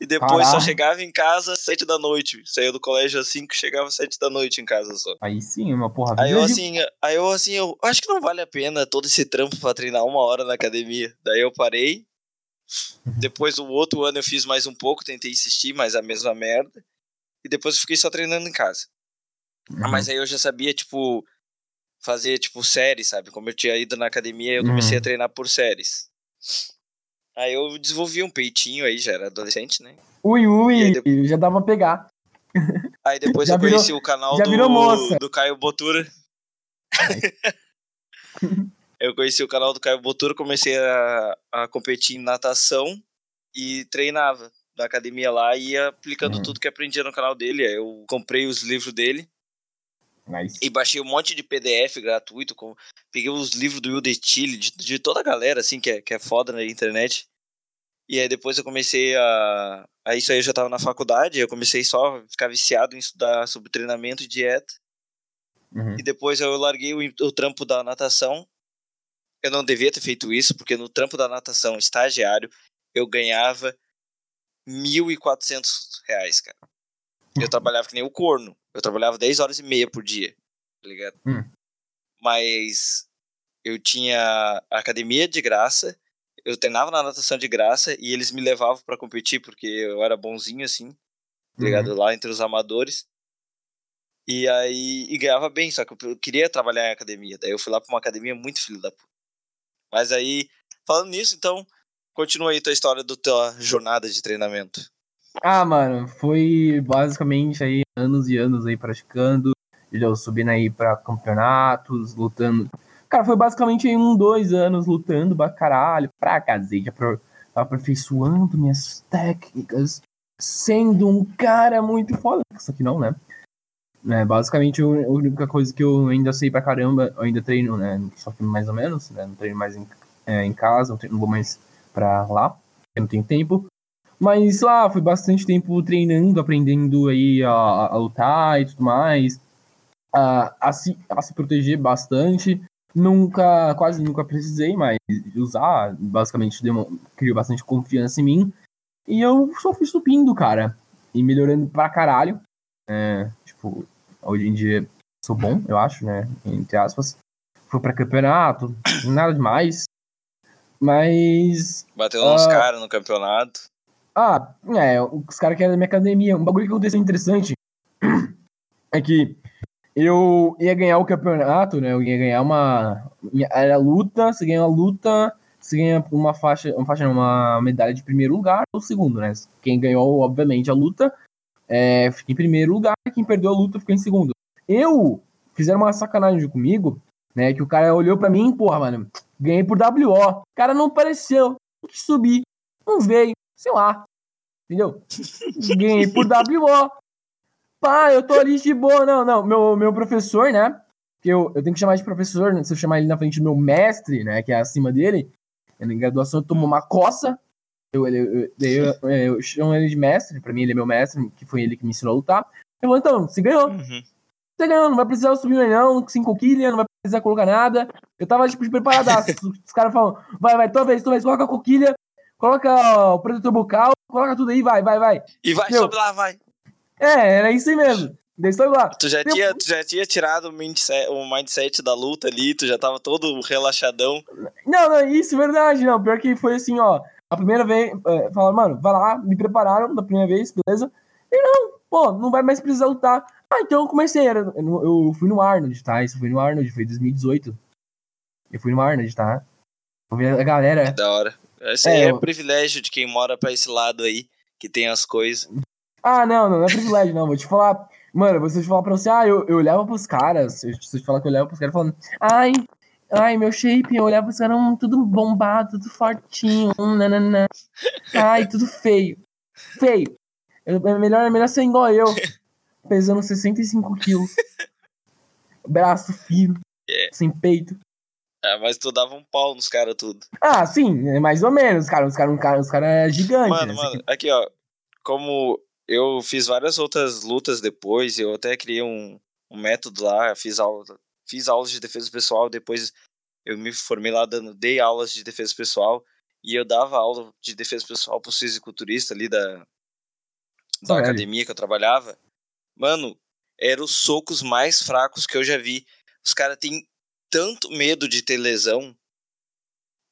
E depois só chegava em casa às sete da noite. Saía do colégio às cinco, chegava às sete da noite em casa só. Aí sim, uma porra. Aí eu de- assim, aí eu assim, eu acho que não vale a pena todo esse trampo pra treinar uma hora na academia. Daí eu parei. Depois o outro ano eu fiz mais um pouco, tentei insistir, mas a mesma merda. E depois eu fiquei só treinando em casa. Uhum. Mas aí eu já sabia, tipo, fazer, tipo, séries, sabe? Como eu tinha ido na academia, eu comecei Uhum. a treinar por séries. Aí eu desenvolvi um peitinho aí, já era adolescente, né? Ui, ui, aí já dava pra pegar. Aí depois [laughs] Já eu virou- conheci o canal do, do Caio Botura. [laughs] eu conheci o canal do Caio Botura, comecei a, a competir em natação e treinava na academia lá e ia aplicando Uhum. tudo que aprendia no canal dele. Aí eu comprei os livros dele Nice. e baixei um monte de PDF gratuito. Com, peguei os livros do Will de Chile, de, de toda a galera, assim, que é, que é foda na internet. E aí depois eu comecei a. Aí isso aí eu já tava na faculdade, eu comecei só a ficar viciado em estudar sobre treinamento e dieta. Uhum. E depois eu larguei o, o trampo da natação. eu não devia ter feito isso, porque no trampo da natação estagiário eu ganhava 1.400 reais, cara. Eu trabalhava que nem o corno. Eu trabalhava 10 horas e meia por dia, tá ligado? Hum. Mas eu tinha academia de graça, eu treinava na natação de graça e eles me levavam pra competir porque eu era bonzinho assim, tá ligado? Lá entre os amadores. E aí e ganhava bem, só que eu queria trabalhar em academia. Daí eu fui lá pra uma academia muito filho da puta. Mas aí, falando nisso, então, continua aí tua história da tua jornada de treinamento. Ah, mano, foi basicamente aí anos e anos aí praticando, eu subindo aí pra campeonatos, lutando. Cara, foi basicamente aí um, dois anos lutando pra caralho, pra cacete, aperfeiçoando minhas técnicas, sendo um cara muito foda. Só que não, né? É, basicamente, a única coisa que eu ainda sei pra caramba, eu ainda treino, né? Só que mais ou menos, né? Não treino mais em, é, em casa, não, treino- não vou mais pra lá, porque não tenho tempo. Mas lá, foi bastante tempo treinando, aprendendo aí a, a lutar e tudo mais. A, a, se, a se proteger bastante. Nunca, quase nunca precisei, mas usar, basicamente, demo, criou bastante confiança em mim. E eu só fui subindo, cara. E melhorando pra caralho. É, tipo, hoje em dia sou bom, eu acho, né? Entre aspas. Fui pra campeonato, nada demais. Mas Bateu uns Ah. caras no campeonato. Ah, é, os caras que eram da minha academia. Um bagulho que aconteceu interessante [clears throat] é que eu ia ganhar o campeonato, né? Eu ia ganhar uma. Era luta, você ganha uma luta, você ganha uma faixa, uma faixa, uma medalha de primeiro lugar ou segundo, né? Quem ganhou, obviamente, a luta é, fica em primeiro lugar, quem perdeu a luta fica em segundo. Eu fizeram uma sacanagem comigo, né? Que o cara olhou pra mim, porra, mano, ganhei por WO. O cara não apareceu, que subir, não veio sei lá. Entendeu? Ganhei por WO. Pá, eu tô ali de boa. Não, não. Meu, meu professor, né? Que eu, eu tenho que chamar de professor, né? Se eu chamar ele na frente do meu mestre, né? Que é acima dele. Na graduação eu tomo uma coça. Eu, eu, eu, eu, é, eu chamo ele de mestre. Pra mim, ele é meu mestre, que foi ele que me ensinou a lutar. Eu vou, então, você ganhou. Uhum. Você ganhou, não vai precisar subir mais não, sem coquilha, não vai precisar colocar nada. Eu tava, tipo, de preparadaço. [laughs] Os caras falam, vai, vai, tua vez, tua vez, coloca a coquilha, coloca o protetor bucal, coloca tudo aí, vai, vai, vai. E vai, Meu. sobe lá, vai. É, era isso aí mesmo. Daí estou lá. Tu já, Meu- tinha, tu já tinha tirado o mindset, o mindset da luta ali, tu já tava todo relaxadão. Não, não, isso é verdade, não. Pior que foi assim, ó. A primeira vez, é, falaram, mano, vai lá, me prepararam da primeira vez, beleza? E não, pô, não vai mais precisar lutar. Ah, então eu comecei, era, eu, eu fui no Arnold, tá? Isso foi no Arnold, foi em 2018. Eu fui no Arnold, tá? Eu vi a galera. Da hora. Esse aí É, é, eu- privilégio de quem mora pra esse lado aí, que tem as coisas. Ah, não, não, não é privilégio, não. Vou te falar. Mano, vou te falar pra você, ah, eu, eu olhava pros caras. Eu, se eu te falar que eu olhava pros caras falando, ai, ai, meu shape, eu olhava pros caras, hum, tudo bombado, tudo fortinho, hum, nananã. Ai, tudo feio. Feio. Eu- É melhor, é melhor ser igual eu. Pesando 65 quilos. Braço fino. É. Sem peito. Ah, mas tu dava um pau nos caras tudo. Ah, sim, é mais ou menos. Os caras cara, os cara, cara é gigante. Mano, né? mano, aqui ó, como eu fiz várias outras lutas depois, eu até criei um, um método lá, fiz aula, fiz aulas de defesa pessoal, depois eu me formei lá dando, dei aulas de defesa pessoal e eu dava aula de defesa pessoal pros fisiculturistas ali da, da Sério? academia que eu trabalhava. Mano, eram os socos mais fracos que eu já vi. Os caras têm tanto medo de ter lesão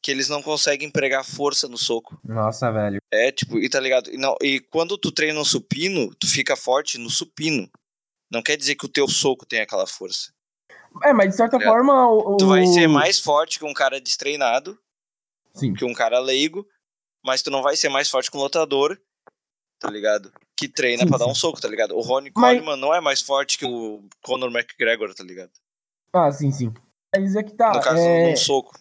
que eles não conseguem empregar força no soco. Nossa, velho. É, tipo, e tá ligado? E, não, e quando tu treina um supino, tu fica forte no supino. Não quer dizer que o teu soco tem aquela força. É, mas de certa Ligado? forma. O, Tu vai ser mais forte que um cara destreinado, Sim. que um cara leigo, mas tu não vai ser mais forte que um lutador, tá ligado? Que treina Sim, pra dar um soco, tá ligado? O Ronnie Mas- Coleman não é mais forte que o Conor McGregor, tá ligado? Ah, sim, sim. Mas é que tá. No caso, é... num soco.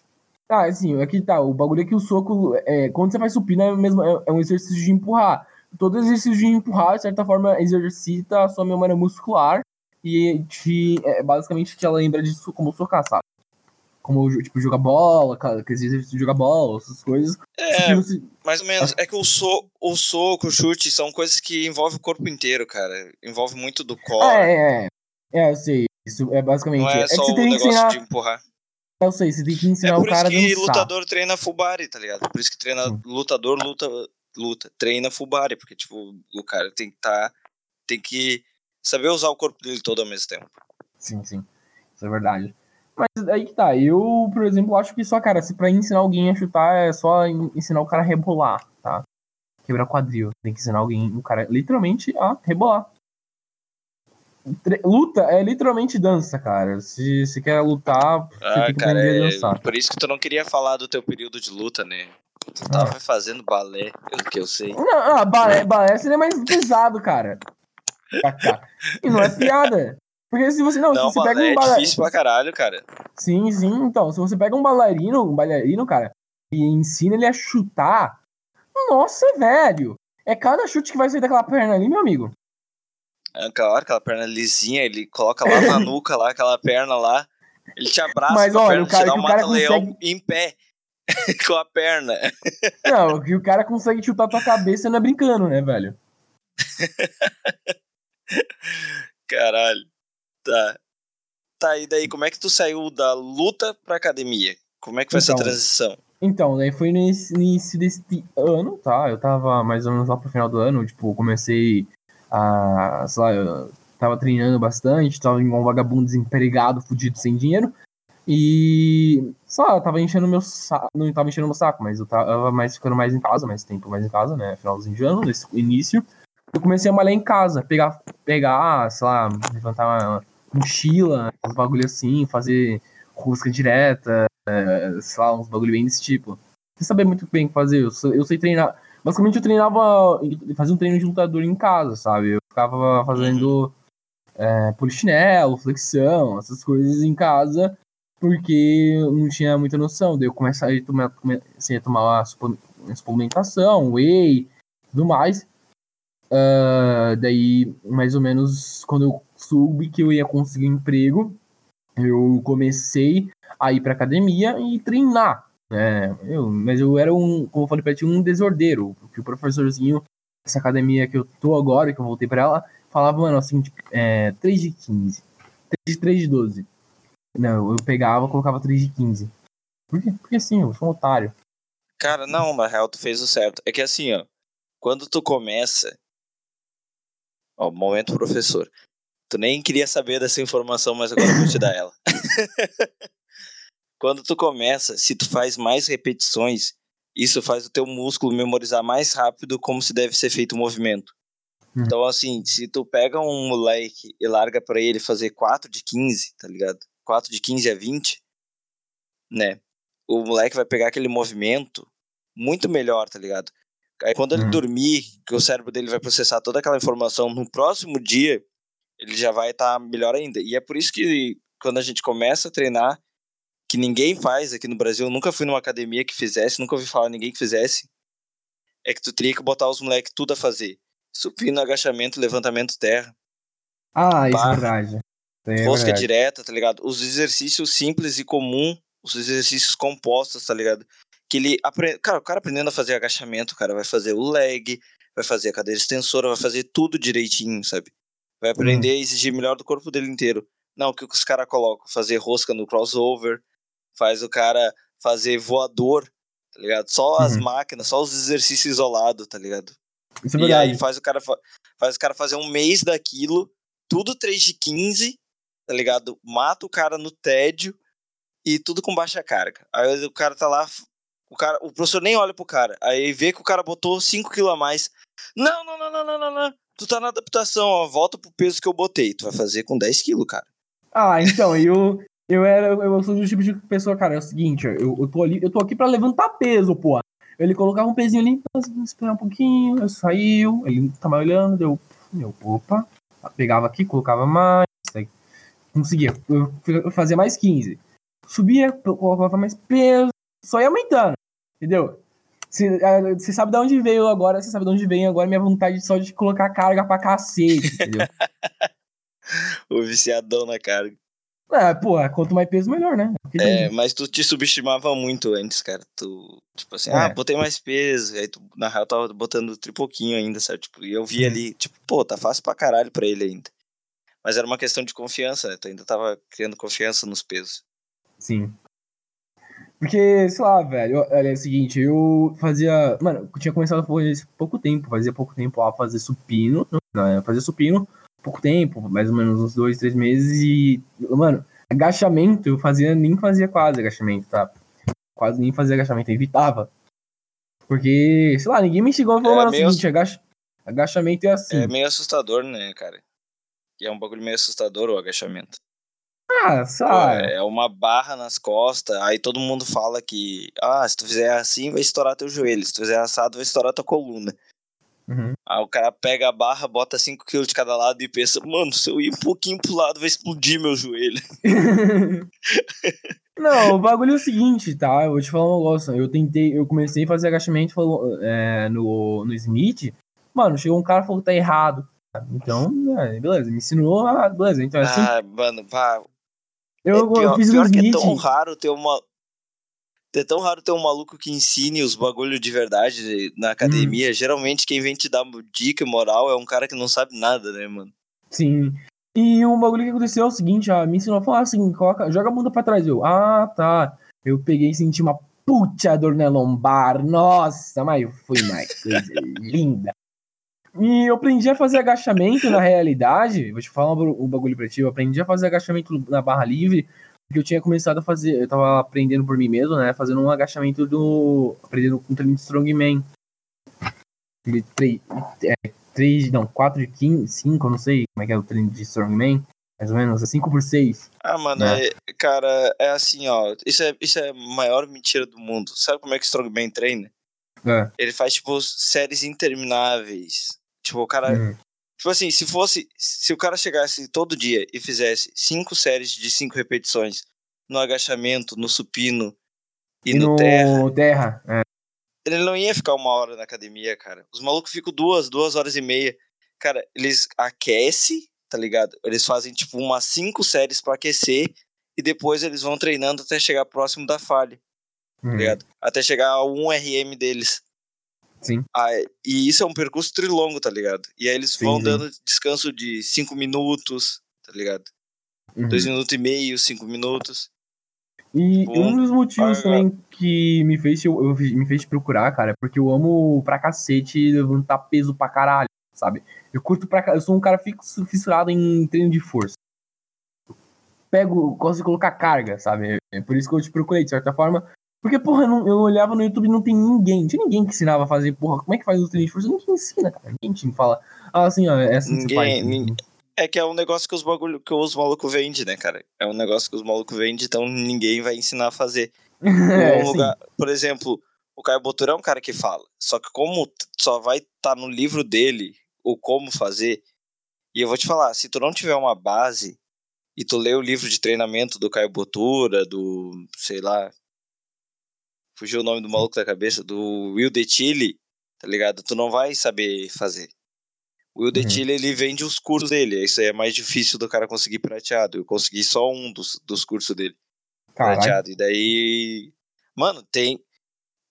Ah, assim, aqui tá. O bagulho é que o soco, é, quando você faz supino, é, mesmo, é, é um exercício de empurrar. Todo exercício de empurrar, de certa forma, exercita a sua memória muscular e te, é, basicamente te lembra disso como socar, sabe? Como, tipo, jogar bola, cara, que exercício de jogar bola, essas coisas. É, se- mais ou menos. É que o, so, o soco, o chute, são coisas que envolvem o corpo inteiro, cara. Envolve muito do core. Ah, é, é. É, eu sei. Isso é basicamente. não é que só você o que negócio ensinar. de empurrar. Eu sei, você tem que ensinar é o por isso cara a que dançar. lutador treina Fubari, tá ligado? Por isso que treina Sim. lutador luta luta, treina Fubari, porque tipo, o cara tem que tá tem que saber usar o corpo dele todo ao mesmo tempo. Sim, sim. Isso é verdade. Mas aí que tá. Eu, por exemplo, acho que só, cara, se pra ensinar alguém a chutar é só en- ensinar o cara a rebolar, tá? Quebrar quadril. Tem que ensinar alguém, o cara, literalmente, a rebolar. Luta é literalmente dança, cara. Se você quer lutar, você Ah, tem que cara, aprender a é dançar. por isso que tu não queria falar do teu período de luta, né? Tu Ah. tava fazendo balé, pelo que eu sei. Não, ah, balé, balé seria mais pesado, cara. E não é piada. Porque se você. Não, Não, se você pega um é balé. difícil pra caralho, cara. Sim, sim. Então, se você pega um bailarino, um bailarino, cara, e ensina ele a chutar, nossa, velho. É cada chute que vai sair daquela perna ali, meu amigo. É, Aquela hora, aquela perna lisinha, ele coloca lá na [laughs] nuca, lá, aquela perna lá. Ele te abraça Mas com a olha, perna, o cara- te dá um mata-leão consegue- em pé. [laughs] com a perna. Não, que o cara consegue chutar tua cabeça não é brincando, né, velho? [laughs] Caralho. Tá. Tá, e daí, como é que tu saiu da luta pra academia? Como é que foi essa Então, transição? Então, daí foi no início desse ano, tá? Eu tava mais ou menos lá pro final do ano, tipo, comecei a, lá, eu tava treinando bastante, tava igual um vagabundo desempregado, fudido, sem dinheiro. E, sei lá, eu tava enchendo meu saco, não tava enchendo meu saco, mas eu tava mais ficando mais em casa, mais tempo mais em casa, né? Finalzinho de ano, nesse início. Eu comecei a malhar em casa, pegar, pegar, sei lá, levantar uma mochila, uns bagulho assim, fazer rosca direta, é, sei lá, uns bagulho bem desse tipo. Você saber muito bem o que fazer. Eu, eu sei treinar. Basicamente, eu treinava, fazia um treino de lutador em casa, sabe? Eu ficava fazendo é, polichinelo, flexão, essas coisas em casa, porque eu não tinha muita noção. Daí eu comecei a tomar, comecei a tomar uma supl- suplementação, whey, tudo mais. Ah, daí, mais ou menos, quando eu soube que eu ia conseguir um emprego, eu comecei a ir pra academia e treinar. Né? Eu, mas eu era um, como eu falei pra ti, um desordeiro. Que o professorzinho dessa academia que eu tô agora, que eu voltei pra ela, falava, mano, assim, tipo, é, 3 de 15, 3 de, 3 de 12. Não, eu pegava colocava 3 de 15. Por quê? Porque sim, eu sou um otário. Cara, não, na real tu fez o certo. É que assim, ó, quando tu começa. Ó, momento professor. Tu nem queria saber dessa informação, mas agora eu vou te dar ela. [laughs] quando tu começa, se tu faz mais repetições, isso faz o teu músculo memorizar mais rápido como se deve ser feito o movimento. Hum. Então, assim, se tu pega um moleque e larga pra ele fazer 4 de 15, tá ligado? 4 de 15 a 20, né? O moleque vai pegar aquele movimento muito melhor, tá ligado? Aí quando ele Hum. dormir, que o cérebro dele vai processar toda aquela informação no próximo dia, ele já vai estar melhor ainda. E é por isso que quando a gente começa a treinar, que ninguém faz aqui no Brasil, eu nunca fui numa academia que fizesse, nunca ouvi falar de ninguém que fizesse, é que tu teria que botar os moleques tudo a fazer. Supino, agachamento, levantamento terra, Ah, isso é verdade. É rosca verdade. direta, tá ligado? Os exercícios simples e comum, os exercícios compostos, tá ligado? Que ele aprende. Cara, o cara aprendendo a fazer agachamento, cara, vai fazer o leg, vai fazer a cadeira extensora, vai fazer tudo direitinho, sabe? Vai aprender a exigir melhor do corpo dele inteiro. Não, o que os caras colocam? Fazer rosca no crossover, faz o cara fazer voador, tá ligado? Só as Uhum. máquinas, só os exercícios isolados, tá ligado? Isso é E aí faz o cara fa- faz o cara fazer um mês daquilo, tudo 3 de 15, tá ligado? Mata o cara no tédio e tudo com baixa carga. Aí o cara tá lá, o cara, o professor nem olha pro cara. Aí vê que o cara botou 5 kg a mais. Não, não, não, não, não, não, não. Tu tá na adaptação, ó, volta pro peso que eu botei. Tu vai fazer com 10 kg, cara. Ah, então, eu, eu era. Eu sou do tipo de pessoa, cara, é o seguinte, eu, eu, tô ali, eu tô aqui pra levantar peso, pô. Ele colocava um pezinho ali, esperar um pouquinho, eu saiu, ele tava olhando, deu. Eu, opa, pegava aqui, colocava mais, aí conseguia. Eu, eu fazia mais 15. Subia, colocava mais peso, só ia aumentando, entendeu? Você você sabe de onde veio agora, você sabe de onde vem agora minha vontade só de colocar carga pra cacete, entendeu? [laughs] O viciadão na carga. É, pô, quanto mais peso, melhor, né? Porque É, mas tu te subestimava muito antes, cara. Tu, tipo assim, É. ah, botei mais peso. Aí tu, na real, tava botando tri pouquinho ainda, sabe? Tipo, e eu vi ali, tipo, pô, tá fácil pra caralho pra ele ainda. Mas era uma questão de confiança, né? Tu ainda tava criando confiança nos pesos. Sim. Porque, sei lá, velho, olha, é o seguinte, eu fazia. Mano, eu tinha começado a fazer pouco tempo, fazia pouco tempo lá fazer supino. Não, eu fazia supino pouco tempo, mais ou menos uns dois, três meses. E, mano, agachamento eu fazia, nem fazia quase agachamento, tá? Quase nem fazia agachamento, eu evitava. Porque, sei lá, ninguém me chegou e falou, É é o meio- seguinte, agacha- agachamento é assim. É meio assustador, né, cara? E é um bagulho meio assustador o agachamento. Ah, Pô, lá. é uma barra nas costas, aí todo mundo fala que, ah, se tu fizer assim vai estourar teu joelho, se tu fizer assado vai estourar tua coluna. Uhum. Aí o cara pega a barra, bota 5kg de cada lado e pensa, mano, se eu ir um pouquinho pro lado vai explodir meu joelho. [laughs] Não, o bagulho é o seguinte, tá? Eu vou te falar um negócio. Eu tentei, eu comecei a fazer agachamento falou, é, no, no Smith. Mano, chegou um cara e falou que tá errado. Então, é, beleza, me ensinou, beleza. Então, assim, Ah, mano, pá. eu, é eu pior, fiz pior no que é Smith. tão raro ter uma. É tão raro ter um maluco que ensine os bagulho de verdade na academia. Hum. Geralmente quem vem te dar dica e moral é um cara que não sabe nada, né, mano? Sim. E um bagulho que aconteceu é o seguinte, ó, me ensinou a falar assim, coloca, joga a bunda pra trás. Eu, ah, tá. Eu peguei e senti uma puta dor na lombar. Nossa, mas foi mais [laughs] coisa linda. E eu aprendi a fazer agachamento na realidade. Vou te falar um bagulho pra ti. Eu aprendi a fazer agachamento na barra livre. Porque eu tinha começado a fazer. Eu tava aprendendo por mim mesmo, né? Fazendo um agachamento do. Aprendendo com um treino de Strongman. Ele, três, é, 3, não, 4 de 15, 5, eu não sei como é que é o treino de Strongman. Mais ou menos, é 5 por 6. Ah, mano, Né? é- cara, é assim, ó. Isso é, isso é a maior mentira do mundo. Sabe como é que o Strongman treina? É. Ele faz, tipo, séries intermináveis. Tipo, o cara. Uhum. Tipo assim, se fosse. Se o cara chegasse todo dia e fizesse cinco séries de cinco repetições no agachamento, no supino e, E, no, no terra, terra. é. ele não ia ficar uma hora na academia, cara. Os malucos ficam duas, duas horas e meia. Cara, eles aquecem, tá ligado? Eles fazem, tipo, umas cinco séries pra aquecer e depois eles vão treinando até chegar próximo da falha, tá Uhum. ligado? Até chegar ao 1RM deles. Sim. Ah, e isso é um percurso trilongo, tá ligado? E aí eles Sim, vão sim. dando descanso de 5 minutos, tá ligado? Uhum. 2 minutos e meio, 5 minutos. E Bom, um dos motivos ah, também que me fez, eu, eu- me fez procurar, cara, é porque eu amo pra cacete levantar peso pra caralho, sabe? Eu curto pra Eu sou um cara fixo, fissurado em treino de força. Pego, gosto de colocar carga, sabe? É por isso que eu te procurei, de certa forma. Porque, porra, eu, não- eu olhava no YouTube e não tem ninguém. Não tinha ninguém que ensinava a fazer, porra, como é que faz o treino de força? Ninguém ensina, cara. Ninguém te fala. Ah, assim, ó, é assim Ninguém- faz. ninguém- É que é um negócio que os bagulho que os malucos vendem, né, cara? É um negócio que os malucos vendem, então ninguém vai ensinar a fazer. [laughs] É, lugar- por exemplo, o Caio Botura é um cara que fala. Só que como só vai estar no livro dele o como fazer, e eu vou te falar, se tu não tiver uma base e tu lê o livro de treinamento do Caio Botura, do, sei lá, fugiu o nome do maluco da cabeça, do Will De Chile, tá ligado? Tu não vai saber fazer. O Will De Uhum. Chile, ele vende os cursos dele, isso aí é mais difícil do cara conseguir prateado. Eu consegui só um dos, dos cursos dele Caralho. prateado. E daí. Mano, tem.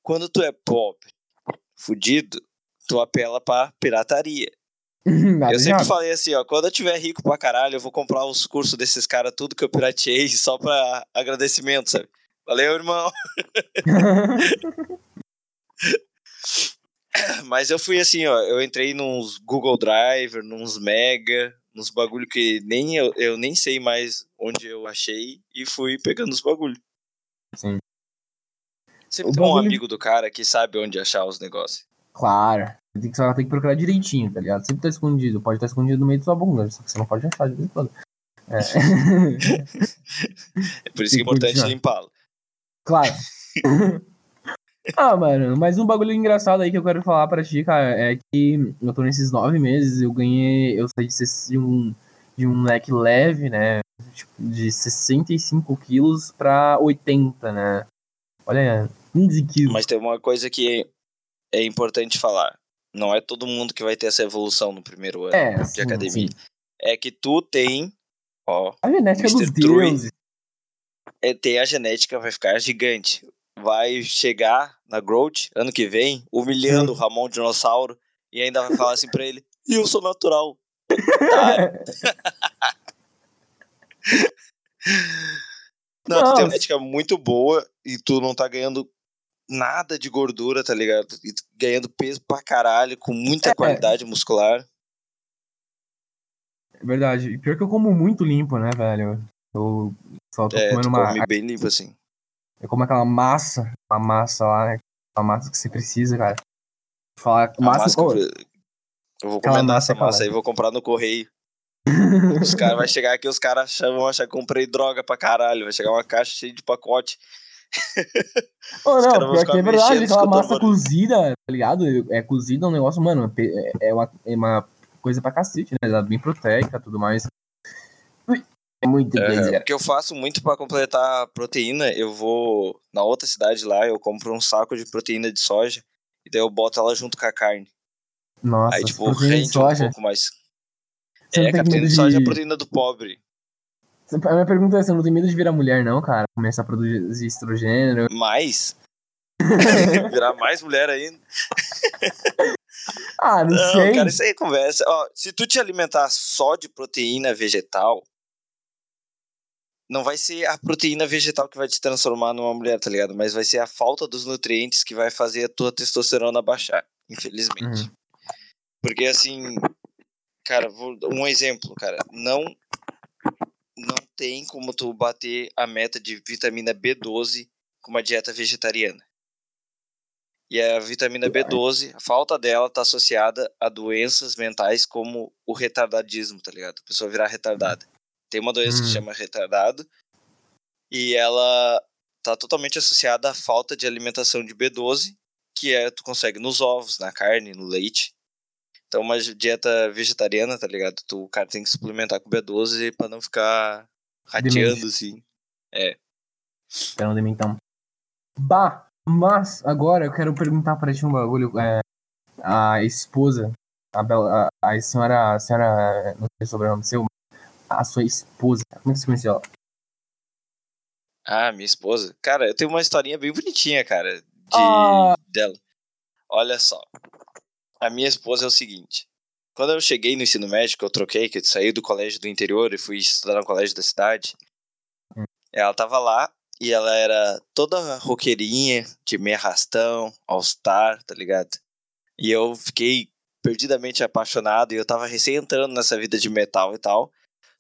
Quando tu é pobre, fudido, tu apela pra pirataria. Nada eu de sempre falei assim, ó, quando eu tiver rico pra caralho, eu vou comprar os cursos desses caras, tudo que eu pirateei, [laughs] só pra agradecimento, sabe? Valeu, irmão. [laughs] Mas eu fui assim, ó, eu entrei nos Google Drive, nos Mega, nos bagulho que nem eu, eu nem sei mais onde eu achei e fui pegando os bagulho. Sim. Sempre O tem um amigo do cara que sabe onde achar os negócios. Claro. Tem que, só tem que procurar direitinho, tá ligado? Sempre tá escondido. Pode estar escondido no meio da sua bunda, só que você não pode achar de vez em quando. É. [laughs] É por isso que é importante limpá-lo. Claro. [laughs] ah, mano, mas um bagulho engraçado aí que eu quero falar pra ti, cara, é que eu tô nesses nove meses, eu ganhei. Eu saí de, um, de um leque leve, né? Tipo, de 65 quilos pra 80, né? Olha, 15 quilos. Mas tem uma coisa que é importante falar. Não é todo mundo que vai ter essa evolução no primeiro ano é, de sim, academia. sim. É que tu tem, ó, A genética Mr. dos True. deuses. É, tem a genética, vai ficar gigante. Vai chegar na Growth ano que vem, humilhando o Ramon Dinossauro, e ainda vai falar assim pra ele: "E eu sou natural. Otário." [laughs] Não, tu tem uma ética muito boa e tu não tá ganhando nada de gordura, tá ligado? E ganhando peso pra caralho, com muita É. qualidade muscular. É verdade. E pior que eu como muito limpo, né, velho? Eu só tô É, comendo tu uma. come bem limpo, assim. Eu como aquela massa, uma massa lá, né? Aquela massa que você precisa, cara. Falar massa, massa eu- vou encomendar massa é massa cara. aí, vou comprar no correio. [laughs] Os caras vão chegar aqui, os caras vão achar que comprei droga pra caralho. Vai chegar uma caixa cheia de pacote. Ô, Os não, pior que é verdade, aquela massa cozida, tá ligado? É cozida é um negócio, mano, é- é uma, é uma coisa pra cacete, né? Ela é bem proteica e tudo mais. É muito É, o que eu faço muito pra completar a proteína, eu vou na outra cidade lá, eu compro um saco de proteína de soja e daí eu boto ela junto com a carne. Nossa, aí, tipo, proteína de rende um soja. pouco mais. Você é, cara, proteína de soja é a proteína do pobre. A minha pergunta é: você não tem medo de virar mulher, não, cara? Começar a produzir estrogênio. Mas, [laughs] virar mais mulher ainda. Ah, não, Não, sei. cara, isso aí é conversa. Ó, se tu te alimentar só de proteína vegetal, não vai ser a proteína vegetal que vai te transformar numa mulher, tá ligado? Mas vai ser a falta dos nutrientes que vai fazer a tua testosterona baixar, infelizmente. Uhum. Porque assim, cara, vou um exemplo, cara, não não tem como tu bater a meta de vitamina B12 com uma dieta vegetariana. E a vitamina B12, a falta dela tá associada a doenças mentais como o retardadismo, tá ligado? A pessoa virar retardada. Tem uma doença que Hum. se chama retardado e ela tá totalmente associada à falta de alimentação de B12, que é tu consegue nos ovos, na carne, no leite. Então uma dieta vegetariana, tá ligado? Tu, o cara tem que suplementar com B12 pra não ficar rateando assim. De mim, então. Bah, mas agora eu quero perguntar pra ti um bagulho. É, a esposa, a, Bela, a, a senhora, a senhora, não sei o sobrenome seu, a sua esposa, como é que você conheceu ela? Ah, minha esposa. Cara, eu tenho uma historinha bem bonitinha, cara, de Ah. dela. Olha só. A minha esposa é o seguinte. Quando eu cheguei no ensino médio, que eu troquei, que eu saí do colégio do interior e fui estudar no colégio da cidade, Hum. ela tava lá e ela era toda roqueirinha, de meia arrastão, all-star, tá ligado? E eu fiquei perdidamente apaixonado e eu tava recém entrando nessa vida de metal e tal.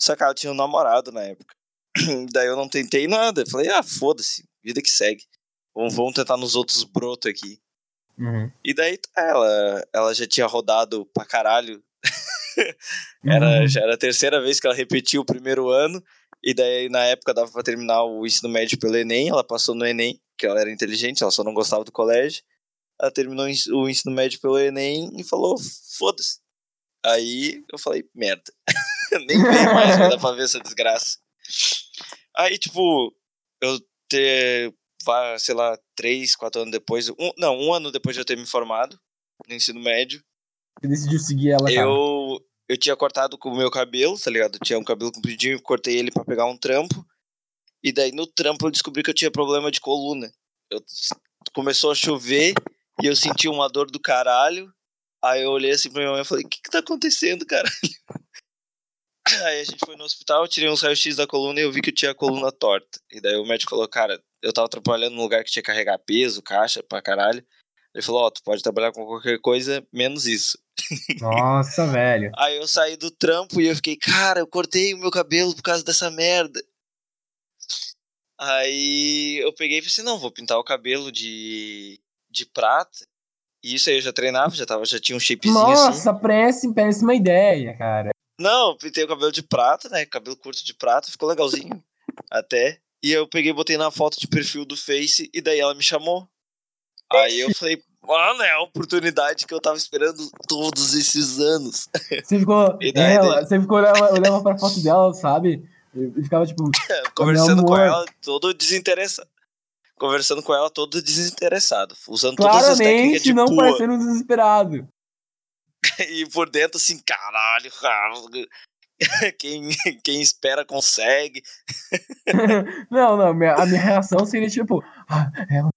Só que ela tinha um namorado na época. [clears throat] Daí eu não tentei nada. Falei, ah, foda-se, vida que segue. Vamos, vamos tentar nos outros brotos aqui. Uhum. E daí tá, ela, ela já tinha rodado pra caralho. [laughs] era, Uhum. Já era a terceira vez que ela repetiu o primeiro ano. E daí, na época, dava pra terminar o ensino médio pelo Enem. Ela passou no Enem, que ela era inteligente, ela só não gostava do colégio. Ela terminou o ensino médio pelo Enem e falou: foda-se. Aí eu falei: merda. [laughs] [laughs] Nem veio mais, dar pra ver essa desgraça. Aí, tipo, eu ter, vá, sei lá, três, quatro anos depois, um, não, um ano depois de eu ter me formado no ensino médio, Você decidiu seguir ela, cara. eu, eu tinha cortado com o meu cabelo, tá ligado? Eu tinha um cabelo compridinho, cortei ele pra pegar um trampo. E daí no trampo eu descobri que eu tinha problema de coluna. Eu, começou a chover e eu senti uma dor do caralho. Aí eu olhei assim pra minha mãe e falei: O que que tá acontecendo, caralho? [coughs] Aí a gente foi no hospital, tirei uns raios-x da coluna e eu vi que eu tinha a coluna torta. E daí o médico falou: Cara, eu tava trabalhando num lugar que tinha que carregar peso, caixa pra caralho. Ele falou: Ó, tu pode trabalhar com qualquer coisa, menos isso. [laughs] Nossa, velho. Aí eu saí do trampo e eu fiquei, cara, eu cortei o meu cabelo por causa dessa merda. Aí eu peguei e pensei, não, vou pintar o cabelo de, de prata. E isso aí eu já treinava, já, tava, já tinha um shapezinho assim. Nossa, péssima, péssima ideia, cara. Não, eu pintei o cabelo de prata, né? Cabelo curto de prata, ficou legalzinho. [laughs] Até. E eu peguei e botei na foto de perfil do Face e daí ela me chamou. Aí eu falei, mano, é a oportunidade que eu tava esperando todos esses anos. Você ficou. [laughs] E daí- ela, você ficou olhava, olhava pra foto dela, sabe? E ficava tipo. [laughs] Conversando com ela todo desinteressado. Conversando com ela todo desinteressado. Usando todas as técnicas Claramente de não pua. parecendo desesperado. [laughs] E por dentro assim, caralho, cara. [laughs] Quem, quem espera consegue. [laughs] não, não, minha- a minha reação seria tipo. Ah, ela.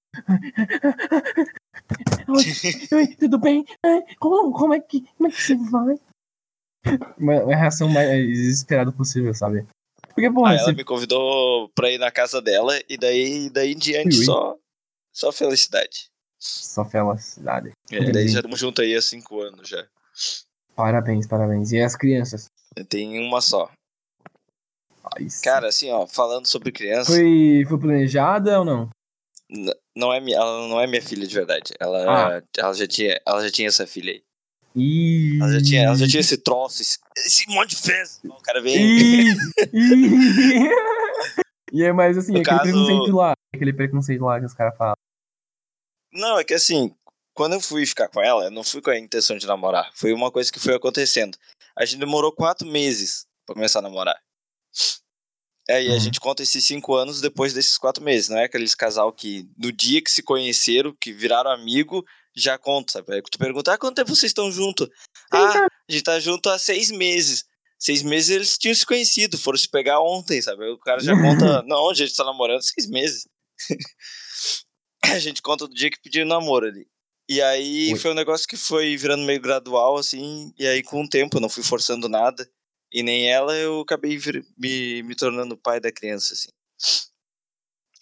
Oi, oi, tudo bem? Ai, Como, como, é que, como é que você vai? Uma, uma reação mais desesperada possível, sabe? Porque, porra, ela você... me convidou pra ir na casa dela e daí, daí em diante Ui. só, só felicidade. só felicidade. É, daí já estamos juntos aí há cinco anos já. Parabéns, parabéns. E as crianças? Tem uma só. Ai. Cara, assim, ó, falando sobre criança, Foi, foi planejada ou não? n- não é minha, ela não é minha filha de verdade. Ela, Ah. ela, já tinha, ela já tinha essa filha aí. Ih. Ela já tinha, ela já tinha esse troço, esse, esse monte de festa. O cara vem. Ih. [laughs] Ih. [laughs] E é mais assim, No aquele caso- preconceito lá. Aquele preconceito lá que os caras falam. Não, é que assim, quando eu fui ficar com ela, eu não fui com a intenção de namorar. Foi uma coisa que foi acontecendo. A gente demorou quatro meses pra começar a namorar. Aí a Uhum. gente conta esses cinco anos depois desses quatro meses. Não é aqueles casal que no dia que se conheceram, que viraram amigo, já conta, sabe? Aí tu pergunta, ah, quanto tempo vocês estão juntos? Ah, a gente tá junto há seis meses. Seis meses eles tinham se conhecido, foram se pegar ontem, sabe? Aí o cara já conta, [laughs] não, a gente tá namorando seis meses. [laughs] a gente conta do dia que pediu namoro ali. E aí Oi. foi um negócio que foi virando meio gradual, assim, e aí com o tempo eu não fui forçando nada. E nem ela, eu acabei vir- me, me tornando pai da criança, assim.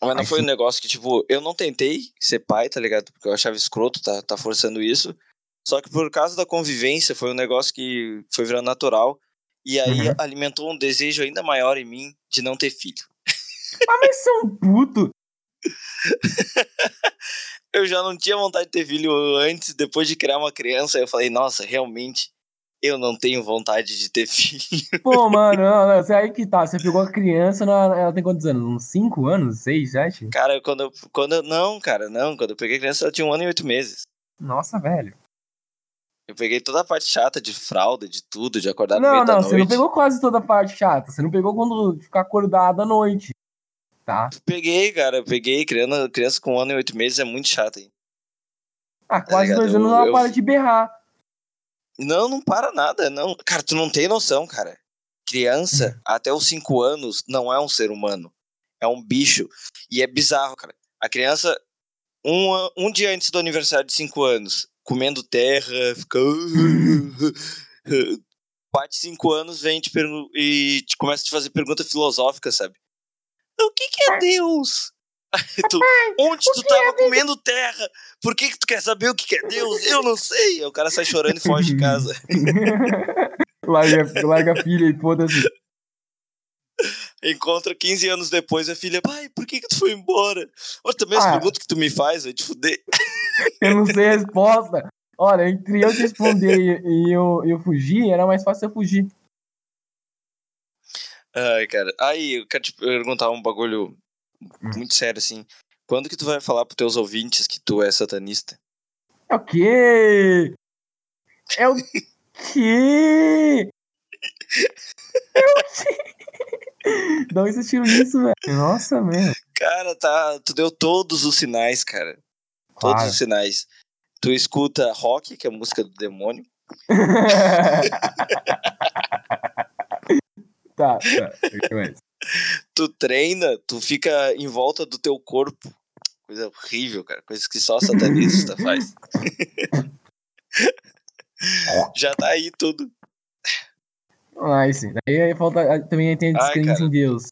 Mas não Ai, foi um negócio que, tipo, eu não tentei ser pai, tá ligado? Porque eu achava escroto tá, tá forçando isso. Só que por causa da convivência, foi um negócio que foi virando natural. E aí Uhum. alimentou um desejo ainda maior em mim de não ter filho. Ah, mas você é um puto. [laughs] Eu já não tinha vontade de ter filho antes, depois de criar uma criança, eu falei, nossa, realmente, eu não tenho vontade de ter [laughs] filho. Pô, mano, não, não, você aí que tá. Você pegou a criança, ela, ela tem quantos anos? Uns 5 anos? 6, 7? Cara, quando eu, quando eu- Não, cara, não. Quando eu peguei a criança, ela tinha um ano e oito meses. Nossa, velho. Eu peguei toda a parte chata de fralda, de tudo, de acordar no Não, meio da não, noite. você não pegou quase toda a parte chata. Você não pegou quando ficar acordado à noite. Tá? Peguei, cara, eu peguei. Criança, criança com um ano e oito meses é muito chata, hein? Ah, quase ligado? dois anos Eu- ela eu- para de berrar. Não, não para nada, não. Cara, tu não tem noção, cara. Criança, Hum. até os cinco anos, não é um ser humano. É um bicho. E é bizarro, cara. A criança, um, um dia antes do aniversário de cinco anos, comendo terra, fica. [laughs] Bate cinco anos, vem te e te começa a te fazer pergunta filosófica, sabe? O que, que é Deus? Aí [laughs] tu, onde tu tava comendo terra? Por que, que tu quer saber o que, que é Deus? Eu não sei. Aí o cara sai chorando e foge de casa. [laughs] larga, larga a filha e foda-se. Encontra 15 anos depois a filha, pai, por que, que tu foi embora? Olha, também as Ah. perguntas que tu me faz, vai te fuder. [laughs] Eu não sei a resposta. Olha, entre eu te responder e, e eu, eu fugir, era mais fácil eu fugir. Ai, cara. Aí, eu quero te perguntar um bagulho muito sério, assim. Quando que tu vai falar pros teus ouvintes que tu é satanista? É o quê? É o quê? É o quê? Vocês tiram isso, velho? Nossa, mesmo. Cara, tá. Tu deu todos os sinais, cara. Todos Claro. os sinais. Tu escuta rock, que é a música do demônio. [laughs] tá, tá. Tu treina, tu fica em volta do teu corpo. Coisa horrível, cara. Coisas que só satanista [laughs] faz. Já tá aí tudo. Ah, sim. Daí aí falta, também tem a Ai, descrença cara. em Deus.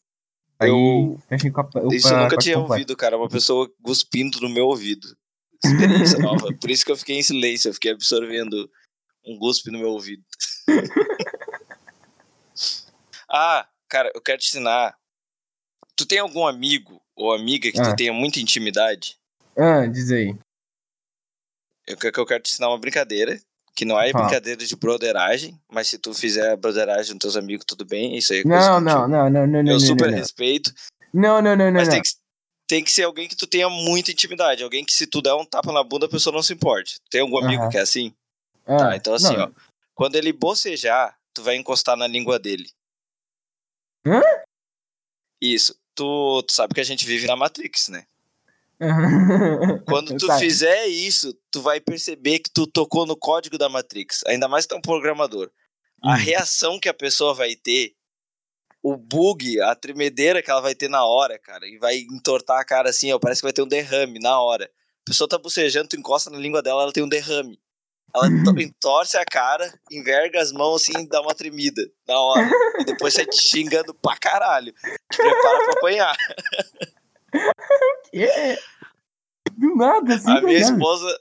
Aí, Eu- fecha com a- Isso eu nunca tinha ouvido, cara. Uma pessoa cuspindo no meu ouvido. Experiência [laughs] nova. Por isso que eu fiquei em silêncio. Eu fiquei absorvendo um guspe no meu ouvido. [laughs] ah, cara, eu quero te ensinar. Tu tem algum amigo ou amiga que Ah. tu tenha muita intimidade? Ah, diz aí. Eu, eu quero te ensinar uma brincadeira. Que não é Fala. brincadeira de broderagem, mas se tu fizer broderagem com teus amigos, tudo bem. Isso aí é Não, não, não, não, não, não, Eu não, super não, respeito. não, não, não, não, Mas não. tem que, tem que ser alguém que tu tenha muita intimidade. Alguém que se tu der um tapa na bunda, a pessoa não se importe. Tem algum amigo que é assim? Ah, Tá, então assim, não. ó. Quando ele bocejar, tu vai encostar na língua dele. Hã? Isso. Tu, tu sabe que a gente vive na Matrix, né? [laughs] Quando tu Tá. fizer isso, tu vai perceber que tu tocou no código da Matrix. Ainda mais que tu é um programador. A Hum. reação que a pessoa vai ter, o bug, a tremedeira que ela vai ter na hora, cara, e vai entortar a cara assim, ó, parece que vai ter um derrame na hora. A pessoa tá bocejando, tu encosta na língua dela, ela tem um derrame. Ela to- entorce a cara, enverga as mãos assim e dá uma tremida na hora. E depois sai te xingando pra caralho. Te prepara pra apanhar. [laughs] Do nada, assim, A minha esposa,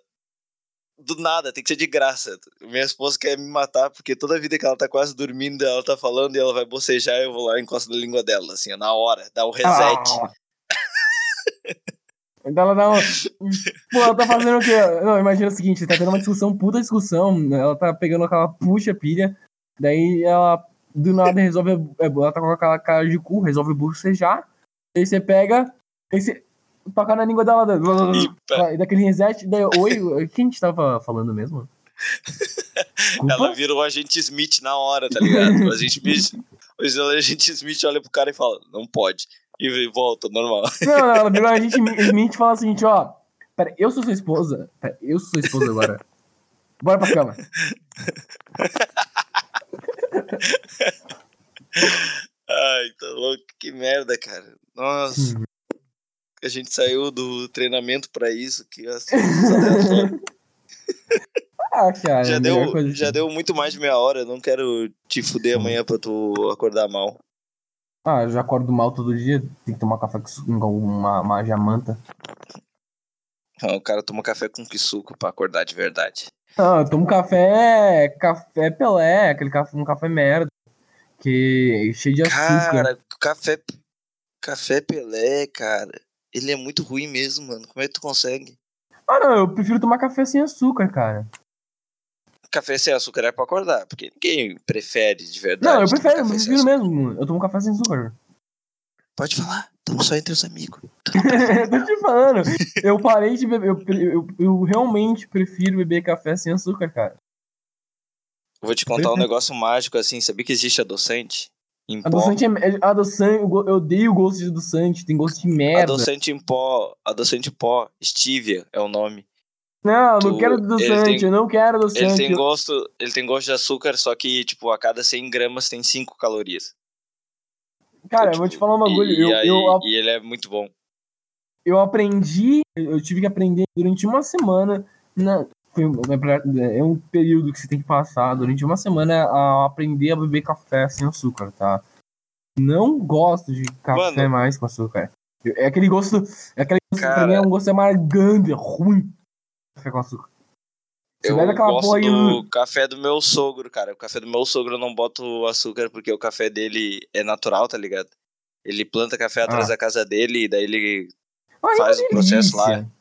do nada, tem que ser de graça. Minha esposa quer me matar, porque toda vida que ela tá quase dormindo, ela tá falando e ela vai bocejar, eu vou lá e encosto na língua dela, assim, na hora, dá o reset. Ah. [laughs] Então ela dá um. Pô, ela tá fazendo o quê? Não, imagina o seguinte, tá tendo uma discussão, puta discussão. Ela tá pegando aquela puxa pilha, daí ela do nada resolve. é, Ela tá com aquela cara de cu, resolve bocejar. Aí você pega, aí você toca na língua dela, e daquele reset, daí, oi, quem a gente tava falando mesmo? Desculpa. ela vira o agente Smith na hora, tá ligado? [laughs] O agente Smith, o agente Smith olha pro cara e fala, não pode. E volta, normal. Não, não, virou a gente [laughs] Smith e fala o seguinte, ó. Pera, eu sou sua esposa. Pera, eu sou sua esposa agora. Bora pra cama. [laughs] Ai, tá louco, que merda, cara. Nossa. Hum. A gente saiu do treinamento pra isso, que assim, [laughs] Ah, cara, já, melhor deu, já deu muito mais de meia hora, eu não quero te fuder amanhã pra tu acordar mal. Ah, eu já acordo mal todo dia. Tem que tomar café com uma, uma jamanta. Não, o cara toma café com suco pra acordar de verdade. Não, eu tomo café. Café Pelé, aquele café, um café merda. Que é cheio de açúcar. Cara, café. Café Pelé, cara. Ele é muito ruim mesmo, mano. Como é que tu consegue? Ah, não, eu prefiro tomar café sem açúcar, cara. Café sem açúcar é pra acordar, porque ninguém prefere de verdade. Não, eu prefiro, eu prefiro mesmo. Eu tomo café sem açúcar. Pode falar, estamos só entre os amigos. [laughs] Tô te falando. Eu parei de beber. Eu, eu, eu realmente prefiro beber café sem açúcar, cara. Eu vou te contar um negócio mágico assim. Sabia que existe adoçante? Em pó. Adoçante é. é- Adoçante, eu odeio o gosto de adoçante, tem gosto de merda. Adoçante em pó. Adoçante em pó. Stevia é o nome. Não, eu não Tu- quero ele adoçante, tem- eu não quero Ele adoçante. tem eu- gosto, ele tem gosto de açúcar, só que tipo a cada 100 gramas tem 5 calorias. Cara, eu Tipo, vou te falar um bagulho. E, eu, aí- eu, e ele é muito bom. eu aprendi, eu tive que aprender durante uma semana. Na, foi, é pra- é um período que você tem que passar durante uma semana a aprender a beber café sem açúcar, tá? Não gosto de café Mano. mais com açúcar. É aquele gosto. É aquele gosto pra Cara. mim é um gosto amargando, é ruim. Café com açúcar. Você Eu gosto e- do café do meu sogro, cara. O café do meu sogro eu não boto açúcar porque o café dele é natural, tá ligado? Ele planta café atrás Ah. da casa dele e daí ele. Ai, Faz o processo lá. delícia.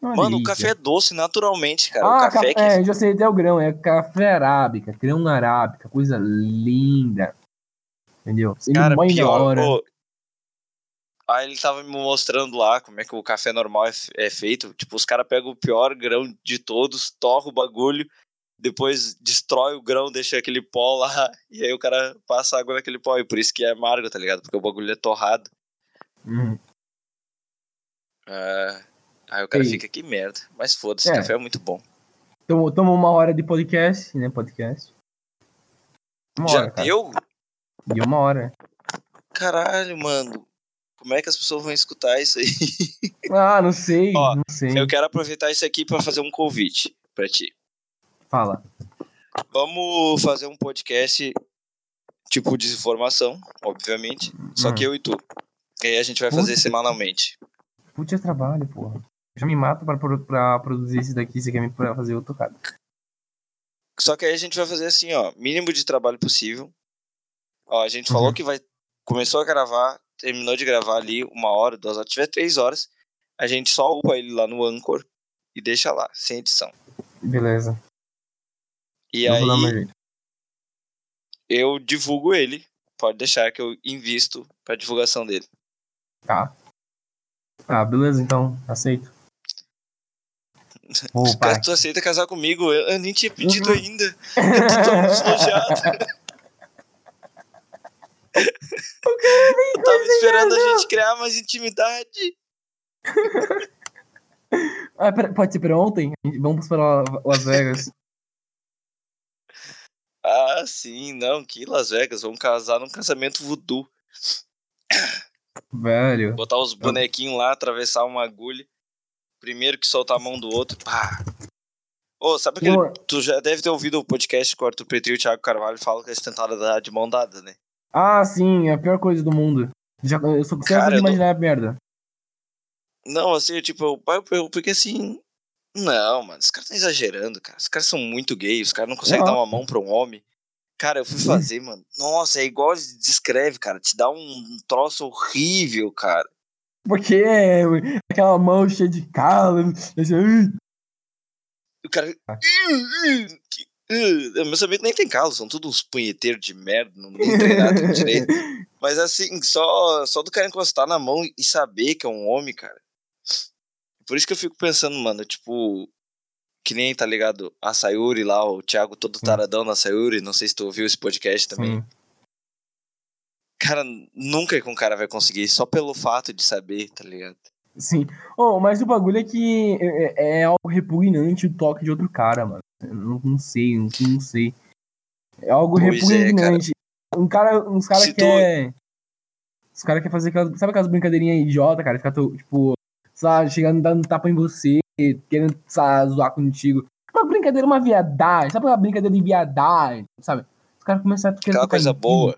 Uma Mano, o delícia. café é doce naturalmente, cara. Ah, o café ca- que. é, já sei até o grão, é café arábica, grão arábica, coisa linda. Entendeu? Ele Cara, pior. pô, Aí ele tava me mostrando lá como é que o café normal é, é feito. Tipo, os caras pegam o pior grão de todos, torra o bagulho, depois destrói o grão, deixa aquele pó lá, [laughs] e aí o cara passa água naquele pó. E por isso que é amargo, tá ligado? Porque o bagulho é torrado. Ah, aí o cara Ei. fica, que merda. Mas foda-se, É. café é muito bom. Tamo uma hora de podcast, né? Podcast. Uma Já hora, deu? Deu uma hora. Caralho, mano. Como é que as pessoas vão escutar isso aí? [laughs] Ah, não sei, Ó, não sei. Eu quero aproveitar isso aqui pra fazer um convite pra ti. Fala. Vamos fazer um podcast tipo de informação, obviamente. Só Hum. que eu e tu. E aí a gente vai Puta. fazer semanalmente. Putz, é trabalho, porra. Já me mato pra, pra produzir esse daqui, você quer me fazer outro cara. Só que aí a gente vai fazer assim, ó, mínimo de trabalho possível. Ó, a gente falou Uhum. que vai. Começou a gravar, terminou de gravar ali uma hora, duas horas, tiver três horas, a gente só upa ele lá no Anchor e deixa lá, sem edição. Beleza. E eu aí eu divulgo ele. Pode deixar que eu invisto pra divulgação dele. Tá. Ah, beleza, então. Aceito. [laughs] Pai. Caso tu aceita casar comigo, eu, eu nem tinha pedido Uhum. ainda. Eu tô [laughs] tão deslojado. Eu tava esperando a gente criar mais intimidade. [laughs] Ah, pera- pode ser pra ontem? Vamos para Las Vegas. Ah, sim, não, que Las Vegas, vamos casar num casamento voodoo. Velho. Botar os bonequinhos lá, atravessar uma agulha. Primeiro que soltar a mão do outro, pá. Ô, sabe aquele. Tu já deve ter ouvido o podcast que o Arthur Petri e o Thiago Carvalho falam que eles tentaram dar de mão dada, né? Ah, sim, é a pior coisa do mundo. Já, eu só consigo Cara, eu não- imaginar a merda. Não, assim, tipo, eu, eu, eu- porque assim. Não, mano, os caras estão exagerando, cara. Os caras são muito gays, os caras não conseguem Não. dar uma mão pra um homem. Cara, eu fui fazer, mano. Nossa, é igual descreve, cara. Te dá um troço horrível, cara. Porque é aquela mão cheia de calo. ai. O cara. Ah. [laughs] Que- uh, Meus amigos nem tem calo, são todos uns punheteiros de merda, não, não tem nada [laughs] direito. Mas assim, só, só do cara encostar na mão e saber que é um homem, cara. Por isso que eu fico pensando, mano, tipo. Que nem, tá ligado? A Sayuri lá, o Thiago todo taradão na Sayuri. Não sei se tu ouviu esse podcast também. Sim. Cara, nunca que um cara vai conseguir, só pelo fato de saber, tá ligado? Sim. Oh, mas o bagulho é que é, é algo repugnante o toque de outro cara, mano. Não, não sei, não, não sei. É algo Pois é, repugnante. um cara, uns caras Se que é. Os caras querem fazer aquelas. Sabe aquelas brincadeirinhas idiota, cara? Ficar, tipo, sabe, chegando dando tapa em você, querendo sabe, zoar contigo. Uma brincadeira, uma viadagem. Sabe uma brincadeira de viadagem, sabe? Os caras começaram a querer Aquela coisa boa.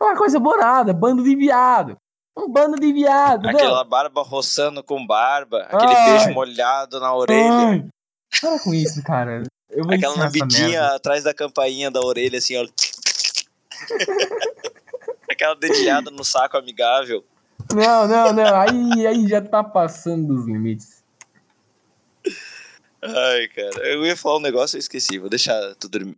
Uma coisa boa nada, bando de viado. Um bando de viado? Aquela barba roçando com barba, aquele Ai. beijo molhado na orelha. Ai, para com isso, cara. Eu vou Aquela lambidinha atrás da campainha da orelha, assim, ó. [laughs] Aquela dedilhada no saco amigável. Não, não, não. Aí, aí já tá passando dos limites. Ai, cara. Eu ia falar um negócio e eu esqueci. Vou deixar tu dormir.